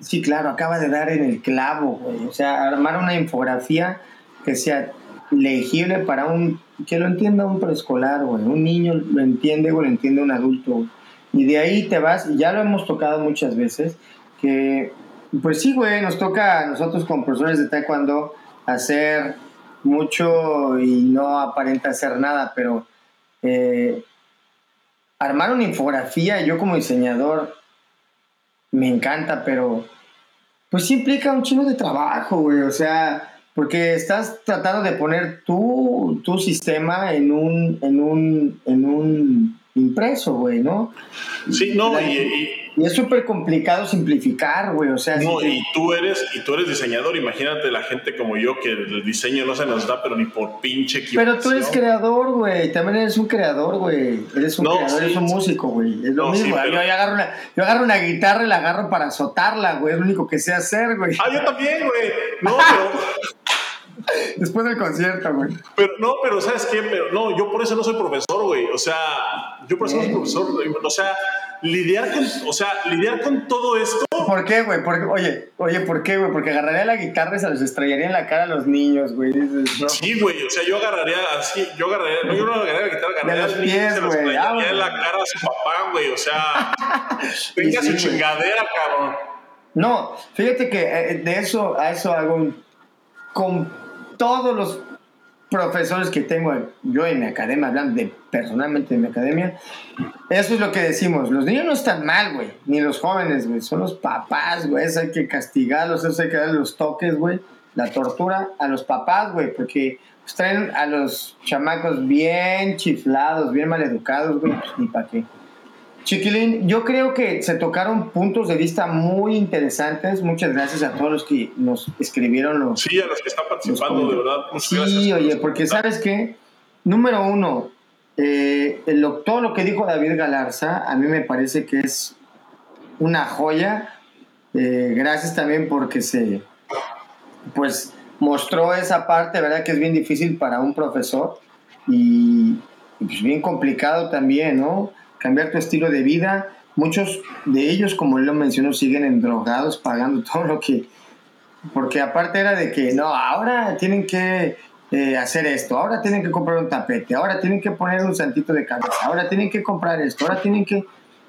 Sí, claro, acaba de dar en el clavo, güey. O sea, armar una infografía que sea legible para un, que lo entienda un preescolar, güey. Un niño lo entiende o lo entiende un adulto. Y de ahí te vas, y ya lo hemos tocado muchas veces, que, pues sí, güey, nos toca a nosotros como profesores de taekwondo hacer mucho y no aparenta hacer nada, pero eh, armar una infografía, yo como diseñador, me encanta, pero pues sí implica un chino de trabajo, güey. O sea, porque estás tratando de poner tu, tu sistema en un, en un, en un impreso, güey, ¿no? Sí, no, y, y, es súper complicado simplificar, güey, o sea... No, y tú, eres, y tú eres diseñador, imagínate la gente como yo, que el diseño no se nos da, pero ni por pinche Pero tú eres creador, güey, también eres un creador, güey, eres un creador, eres un músico, güey, es lo mismo, yo, agarro una, yo agarro una guitarra y la agarro para azotarla, güey, es lo único que sé hacer, güey. Ah, yo también, güey, no, pero... Después del concierto, güey. Pero no, pero ¿sabes qué? Pero no, yo por eso no soy profesor, güey. O sea, yo por eso no soy profesor. O sea, lidiar con, o sea, lidiar con todo esto. ¿Por qué, güey? Oye, oye, ¿por qué, güey? Porque agarraría la guitarra y se les estrellaría en la cara a los niños, güey. Sí, güey. O sea, yo agarraría así, yo agarraría, no, yo no agarraría la guitarra, agarraría los pies, se los estrellaría en la cara a su papá, güey. O sea, venga su chingadera, cabrón. No, fíjate que eh, de eso, a eso hago un todos los profesores que tengo yo en mi academia, hablando de personalmente de mi academia, eso es lo que decimos. Los niños no están mal, güey, ni los jóvenes, güey, son los papás, güey, eso hay que castigarlos, eso hay que darles los toques, güey, la tortura a los papás, güey, porque traen a los chamacos bien chiflados, bien maleducados, güey, pues, ni para qué. Chiquilín, yo creo que se tocaron puntos de vista muy interesantes. Muchas gracias a todos los que nos escribieron los. Sí, a los que están participando, de verdad. sí, oye, porque sabes qué? Número uno, eh, todo lo que dijo David Galarza, a mí me parece que es una joya. Eh, gracias también porque se, pues, mostró esa parte, ¿verdad? Que es bien difícil para un profesor. Y pues bien complicado también, ¿no? Cambiar tu estilo de vida. Muchos de ellos, como él lo mencionó, siguen endrogados, pagando todo lo que... Porque aparte era de que, no, ahora tienen que eh, hacer esto, ahora tienen que comprar un tapete, ahora tienen que poner un santito de cabeza, ahora tienen que comprar esto, ahora tienen que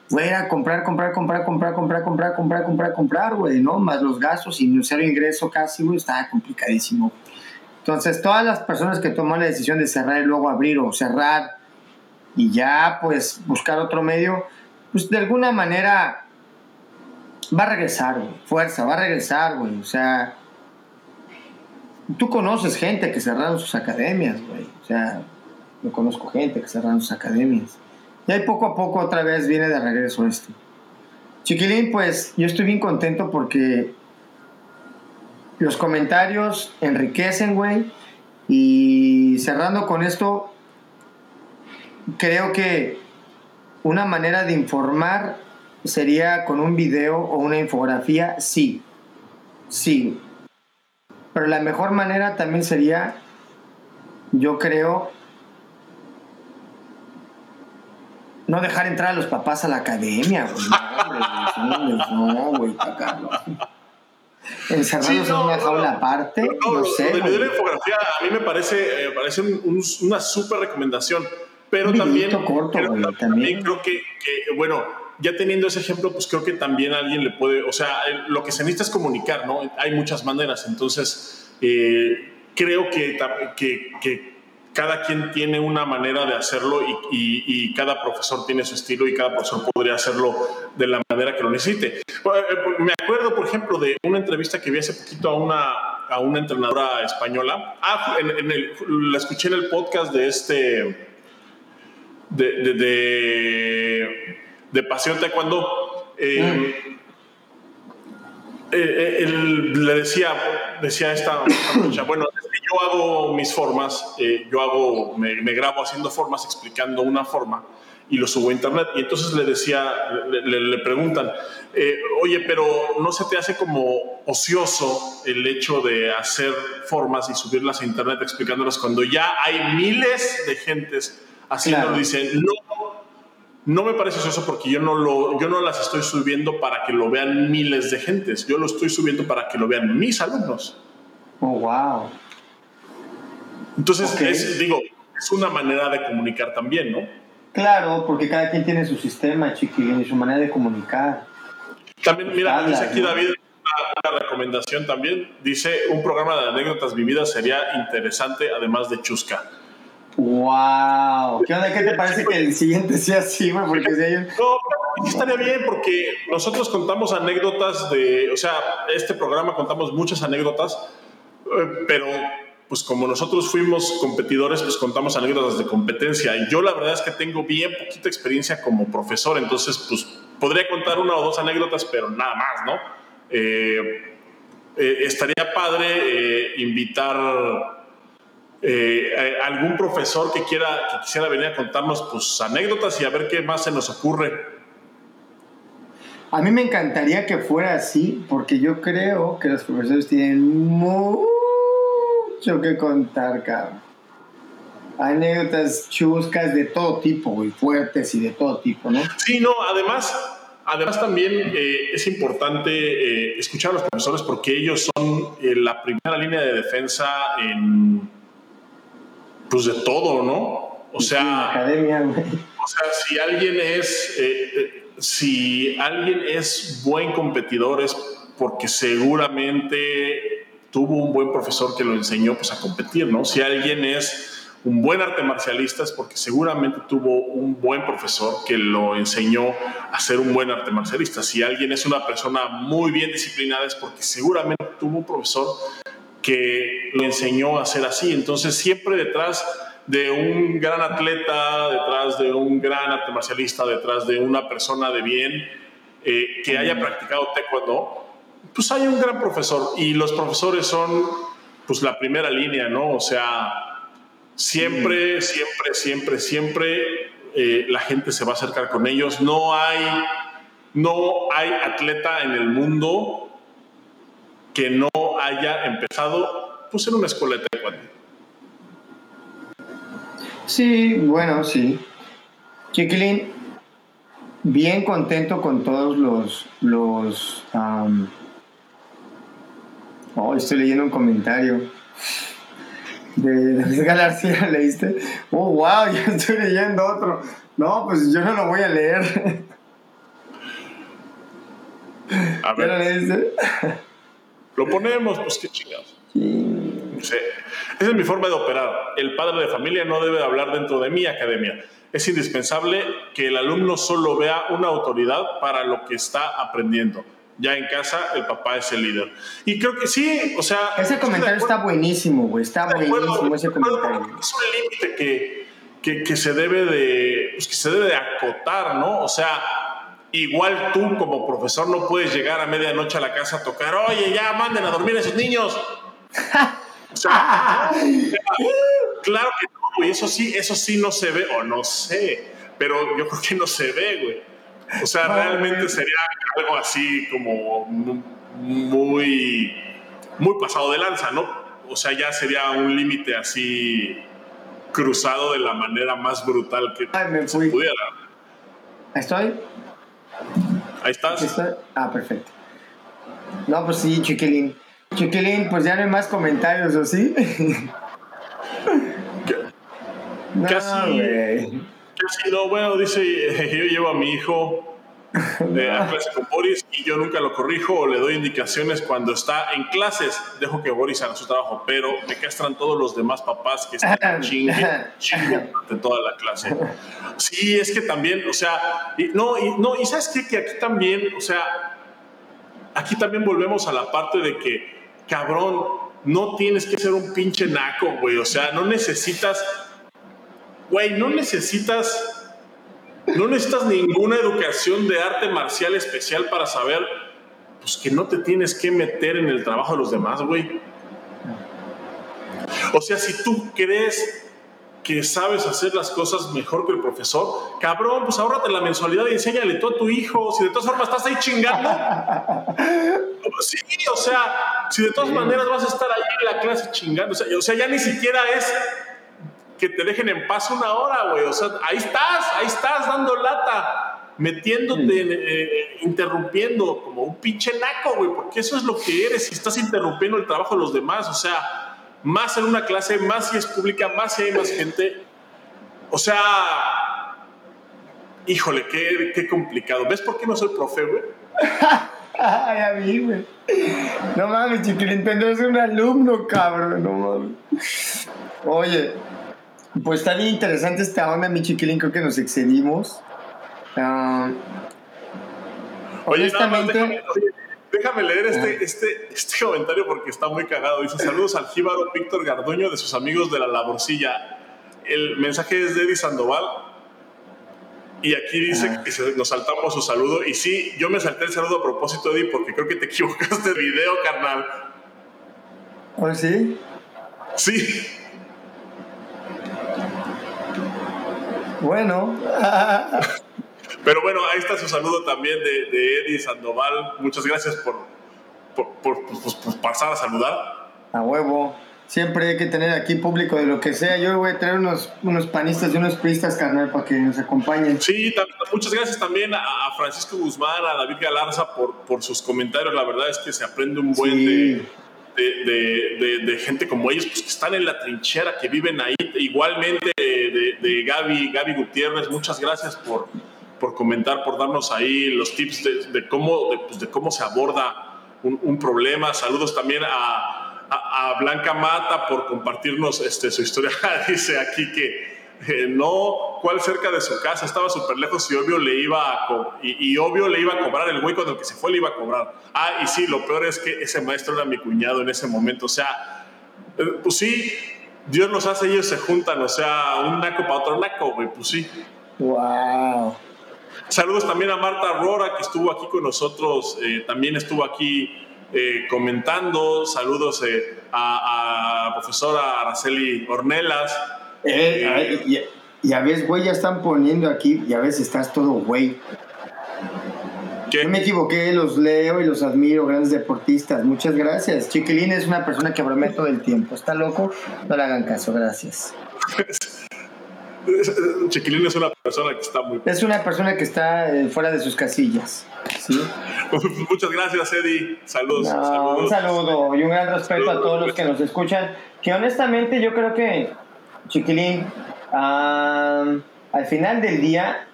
güey, comprar, comprar, comprar, comprar, comprar, comprar, comprar, comprar, comprar, güey, ¿no? Más los gastos y cero ingreso casi, güey, está complicadísimo. Entonces, todas las personas que toman la decisión de cerrar y luego abrir o cerrar y ya, pues, buscar otro medio, pues de alguna manera va a regresar, güey, fuerza, va a regresar, güey, o sea, tú conoces gente que cerraron sus academias, güey, o sea, yo conozco gente que cerraron sus academias. Y ahí poco a poco otra vez viene de regreso esto. Chiquilín, pues yo estoy bien contento porque los comentarios enriquecen, güey. Y cerrando con esto, creo que una manera de informar sería con un video o una infografía, sí. Sí. Pero la mejor manera también sería, yo creo, no dejar entrar a los papás a la academia, güey. No, güey, no, Encerrados en una jaula aparte. No, sé. Lo de la infografía a mí me parece, eh, parece una súper recomendación. Pero también, corto, creo, también. creo que, bueno, ya teniendo ese ejemplo, pues creo que también alguien le puede, o sea, lo que se necesita es comunicar, ¿no? Hay muchas maneras. Entonces, eh, creo que, que, que cada quien tiene una manera de hacerlo y, cada profesor tiene su estilo y cada profesor podría hacerlo de la manera que lo necesite. Eh, me acuerdo, por ejemplo, de una entrevista que vi hace poquito a una, a una entrenadora española. Ah, en, el, la escuché en el podcast de este. De, de, de, Pasión Taekwondo. Eh, mm. eh, le decía, decía esta muchacha, bueno, yo hago mis formas, eh, yo hago, me, grabo haciendo formas, explicando una forma y lo subo a internet. Y entonces le decía, le, preguntan, eh, oye, pero ¿no se te hace como ocioso el hecho de hacer formas y subirlas a internet explicándolas cuando ya hay miles de gentes haciéndolo? Dicen, no, no me parece ocioso porque yo no, lo, yo no las estoy subiendo para que lo vean miles de gentes, yo lo estoy subiendo para que lo vean mis alumnos. Oh, wow. Entonces, digo, es una manera de comunicar también, ¿no? Claro, porque cada quien tiene su sistema, chiquilín, y su manera de comunicar. También, mira, dice aquí David una, recomendación también. Dice, un programa de anécdotas vividas sería interesante, además de chusca. ¡Wow! ¿Qué onda? ¿Qué te parece que el siguiente sea así, güey? Porque si hay... No, estaría bien porque nosotros contamos anécdotas de... O sea, este programa contamos muchas anécdotas, eh, pero pues como nosotros fuimos competidores, pues contamos anécdotas de competencia. Y yo la verdad es que tengo bien poquita experiencia como profesor, entonces pues podría contar una o dos anécdotas, pero nada más, ¿no? Eh, eh, estaría padre eh, invitar a algún profesor que quiera que quisiera venir a contarnos pues anécdotas y a ver qué más se nos ocurre. A mí me encantaría que fuera así, porque yo creo que los profesores tienen mucho que contar, cabrón. Anécdotas chuscas de todo tipo, y fuertes y de todo tipo, ¿no? Sí, no, además, además también eh, es importante eh, escuchar a los profesores porque ellos son eh, la primera línea de defensa en, pues de todo, ¿no? O sea, academia, o sea, si alguien es, si alguien es buen competidor es porque seguramente tuvo un buen profesor que lo enseñó pues, a competir, ¿no? Si alguien es un buen arte marcialista es porque seguramente tuvo un buen profesor que lo enseñó a ser un buen arte marcialista. Si alguien es una persona muy bien disciplinada es porque seguramente tuvo un profesor que lo enseñó a ser así. Entonces siempre detrás de un gran atleta, detrás de un gran arte marcialista, detrás de una persona de bien eh, que haya practicado taekwondo, pues hay un gran profesor y los profesores son pues la primera línea, ¿no? O sea, siempre, siempre, siempre, siempre eh, la gente se va a acercar con ellos. No hay, no hay atleta en el mundo que no haya empezado pues en una escuela de taekwondo. Sí, bueno, sí. Chiquilín, bien contento con todos los... los oh, estoy leyendo un comentario de David García, ¿leíste? Oh, wow, ya estoy leyendo otro. No, pues yo no lo voy a leer. A ver. lo leíste? Lo ponemos, pues qué chingados. Sí. Esa es mi forma de operar. El padre de familia no debe hablar dentro de mi academia. Es indispensable que el alumno solo vea una autoridad para lo que está aprendiendo. Ya en casa, el papá es el líder. Y creo que sí, o sea. Ese comentario está buenísimo, güey. Está buenísimo ese comentario. Es un límite que, que, que, se debe de, pues, que se debe de acotar, ¿no? O sea, igual tú como profesor no puedes llegar a medianoche a la casa a tocar, oye, ya manden a dormir a esos niños. claro que no, güey, eso sí, eso sí no se ve, o no sé, pero yo creo que no se ve, güey. O sea, realmente sería algo así como muy, muy pasado de lanza, ¿no? O sea, ya sería un límite así cruzado de la manera más brutal que se pudiera. ¿Estoy? Ahí estás. Ah, perfecto. No, pues sí, chiquilín. Chiquilín, pues ya no hay más comentarios, ¿o sí? casi, casi no, bueno, dice, yo llevo a mi hijo de a clase con Boris y yo nunca lo corrijo o le doy indicaciones cuando está en clases. Dejo que Boris haga su trabajo, pero me castran todos los demás papás que están chingue, chingue de toda la clase. Sí, es que también, o sea, y, no, y, no, y sabes qué? que aquí también, o sea, aquí también volvemos a la parte de que cabrón, no tienes que ser un pinche naco, güey. O sea, no necesitas, güey, no necesitas, no necesitas ninguna educación de arte marcial especial para saber, pues que no te tienes que meter en el trabajo de los demás, güey. O sea, si tú crees que sabes hacer las cosas mejor que el profesor, cabrón, pues ahórrate la mensualidad y enséñale tú a tu hijo. Si de todas formas estás ahí chingando, sí, o sea, si de todas maneras vas a estar ahí en la clase chingando, o sea, ya ni siquiera es que te dejen en paz una hora, güey. O sea, ahí estás, ahí estás dando lata, metiéndote, eh, interrumpiendo como un pinche naco, güey, porque eso es lo que eres si estás interrumpiendo el trabajo de los demás, o sea más en una clase, más si es pública, más si hay más gente. O sea, híjole, qué, qué complicado. ¿Ves por qué no soy profe, güey? Ay, a mí, güey. No mames, chiquilín, tendrás un alumno, cabrón, no mames. Oye, pues está bien interesante esta onda, mi chiquilín, creo que nos excedimos. Uh, oye, honestamente... Déjame leer este, este, este comentario porque está muy cagado. Dice: Saludos al jíbaro Víctor Garduño de sus amigos de la Laborcilla. El mensaje es de Eddie Sandoval. Y aquí dice que nos saltamos su saludo. Y sí, yo me salté el saludo a propósito, Eddie, porque creo que te equivocaste de video, carnal. ¿Oh, sí? Sí. Bueno. Pero bueno, ahí está su saludo también de, de Eddie Sandoval. Muchas gracias por, por, pues, pasar a saludar. A huevo. Siempre hay que tener aquí público de lo que sea. Yo voy a traer unos, unos panistas y unos pristas, carnal, para que nos acompañen. Sí, muchas gracias también a, Francisco Guzmán, a David Galarza por, por sus comentarios. La verdad es que se aprende un buen de, de, de, gente como ellos, pues, que están en la trinchera, que viven ahí. Igualmente de, Gaby, Gaby Gutiérrez, muchas gracias por, por comentar, por darnos ahí los tips de, cómo, pues, de, cómo se aborda un, problema. Saludos también a, Blanca Mata por compartirnos este, su historia. Dice aquí que eh, no, cuál cerca de su casa, estaba súper lejos y obvio le iba a y, obvio le iba a cobrar el güey cuando que se fue le iba a cobrar. Ah, y sí, lo peor es que ese maestro era mi cuñado en ese momento. O sea, eh, pues sí, Dios nos hace y ellos se juntan, o sea, un naco para otro naco, güey, pues sí. Wow. Saludos también a Marta Rora, que estuvo aquí con nosotros, eh, también estuvo aquí eh, comentando. Saludos eh, a, a, profesora Araceli Ornelas. ya ves, güey, ya están poniendo aquí, ya ves, estás todo güey. Yo me equivoqué, los leo y los admiro, grandes deportistas. Muchas gracias. Chiquilín es una persona que bromea todo el tiempo. ¿Está loco? No le hagan caso, gracias. Chiquilín es una persona que está muy... Es una persona que está eh, fuera de sus casillas. ¿sí? Muchas gracias, Eddie. Saludos, Un saludo y un gran respeto a todos los que nos escuchan. Que honestamente yo creo que, Chiquilín, al final del día,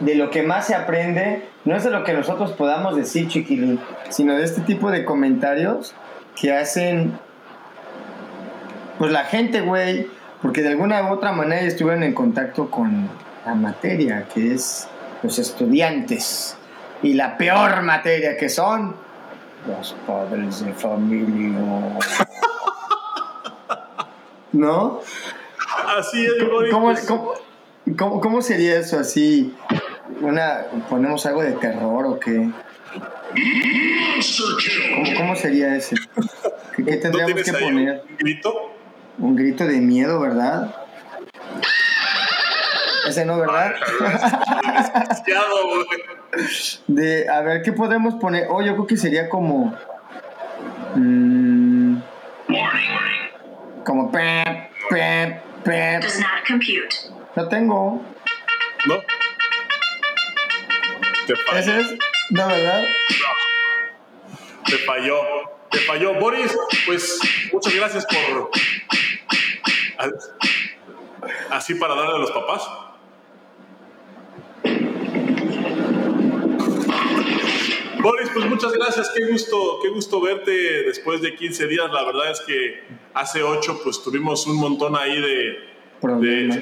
de lo que más se aprende, no es de lo que nosotros podamos decir, Chiquilín, sino de este tipo de comentarios que hacen, pues la gente, güey porque de alguna u otra manera estuvieron en contacto con la materia, que es los estudiantes, y la peor materia que son los padres de familia. ¿No? Así es, ¿Cómo, cómo, cómo, sería eso así? Una, ¿Ponemos algo de terror o qué? ¿Cómo, cómo sería ese? ¿Qué, tendríamos que poner? Un grito? Un grito de miedo, ¿verdad? Ese no, ¿verdad? de, a ver, ¿qué podemos poner? Oh, yo creo que sería como. Mmm, como. Pep, pep, pep. Does not compute. Lo tengo. ¿No? Te falló. ¿Ese es? No, ¿verdad? Te falló. Te falló. Boris, pues muchas gracias por Así para darle a los papás. Boris, pues muchas gracias, qué gusto, qué gusto verte después de 15 días. La verdad es que hace 8 pues tuvimos un montón ahí de,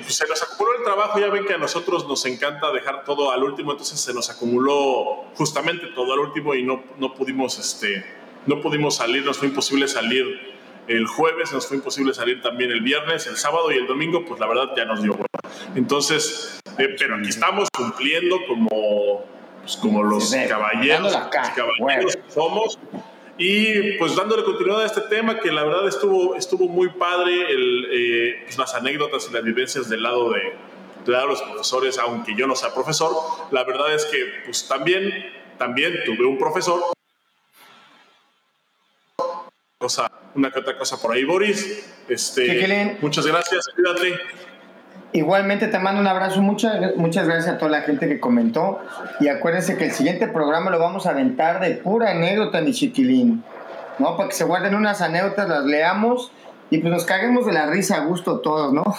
se nos acumuló el trabajo, ya ven que a nosotros nos encanta dejar todo al último, entonces se nos acumuló justamente todo al último y no, no pudimos este no pudimos salir, nos fue imposible salir el jueves, nos fue imposible salir también el viernes, el sábado y el domingo, pues la verdad ya nos dio bueno. Entonces, eh, pero aquí estamos cumpliendo como, pues, como los caballeros, caballeros que somos. Y pues dándole continuidad a este tema que la verdad estuvo, estuvo muy padre, el, eh, pues, las anécdotas y las vivencias del lado de, del lado de los profesores, aunque yo no sea profesor, la verdad es que pues también, también tuve un profesor cosa, una que otra cosa por ahí, Boris. Este, muchas gracias, cuídate. Igualmente te mando un abrazo, muchas, muchas gracias a toda la gente que comentó y acuérdense que el siguiente programa lo vamos a aventar de pura anécdota, mi chiquilín, ¿no? Para que se guarden unas anécdotas, las leamos y pues nos caguemos de la risa a gusto todos, ¿no?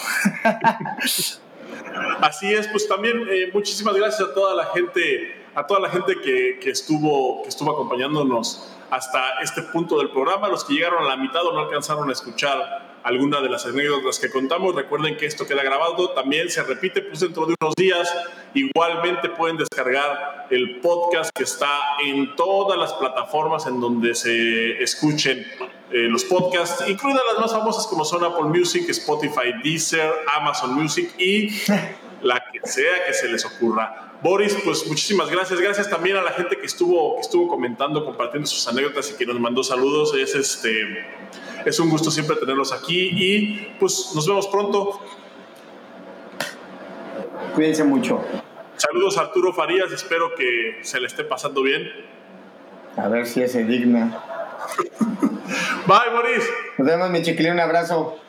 Así es, pues también eh, muchísimas gracias a toda la gente, a toda la gente que, que, estuvo, que estuvo acompañándonos hasta este punto del programa. Los que llegaron a la mitad o no alcanzaron a escuchar alguna de las anécdotas que contamos, recuerden que esto queda grabado, también se repite pues dentro de unos días. Igualmente pueden descargar el podcast que está en todas las plataformas en donde se escuchen eh, los podcasts, incluidas las más famosas como son Apple Music, Spotify, Deezer, Amazon Music y la que sea que se les ocurra. Boris, pues muchísimas gracias. Gracias también a la gente que estuvo, que estuvo comentando, compartiendo sus anécdotas y que nos mandó saludos. Es, este, es un gusto siempre tenerlos aquí y pues nos vemos pronto. Cuídense mucho. Saludos a Arturo Farías, espero que se le esté pasando bien. A ver si es digna. Bye, Boris. Nos vemos, mi chiquilín, un abrazo.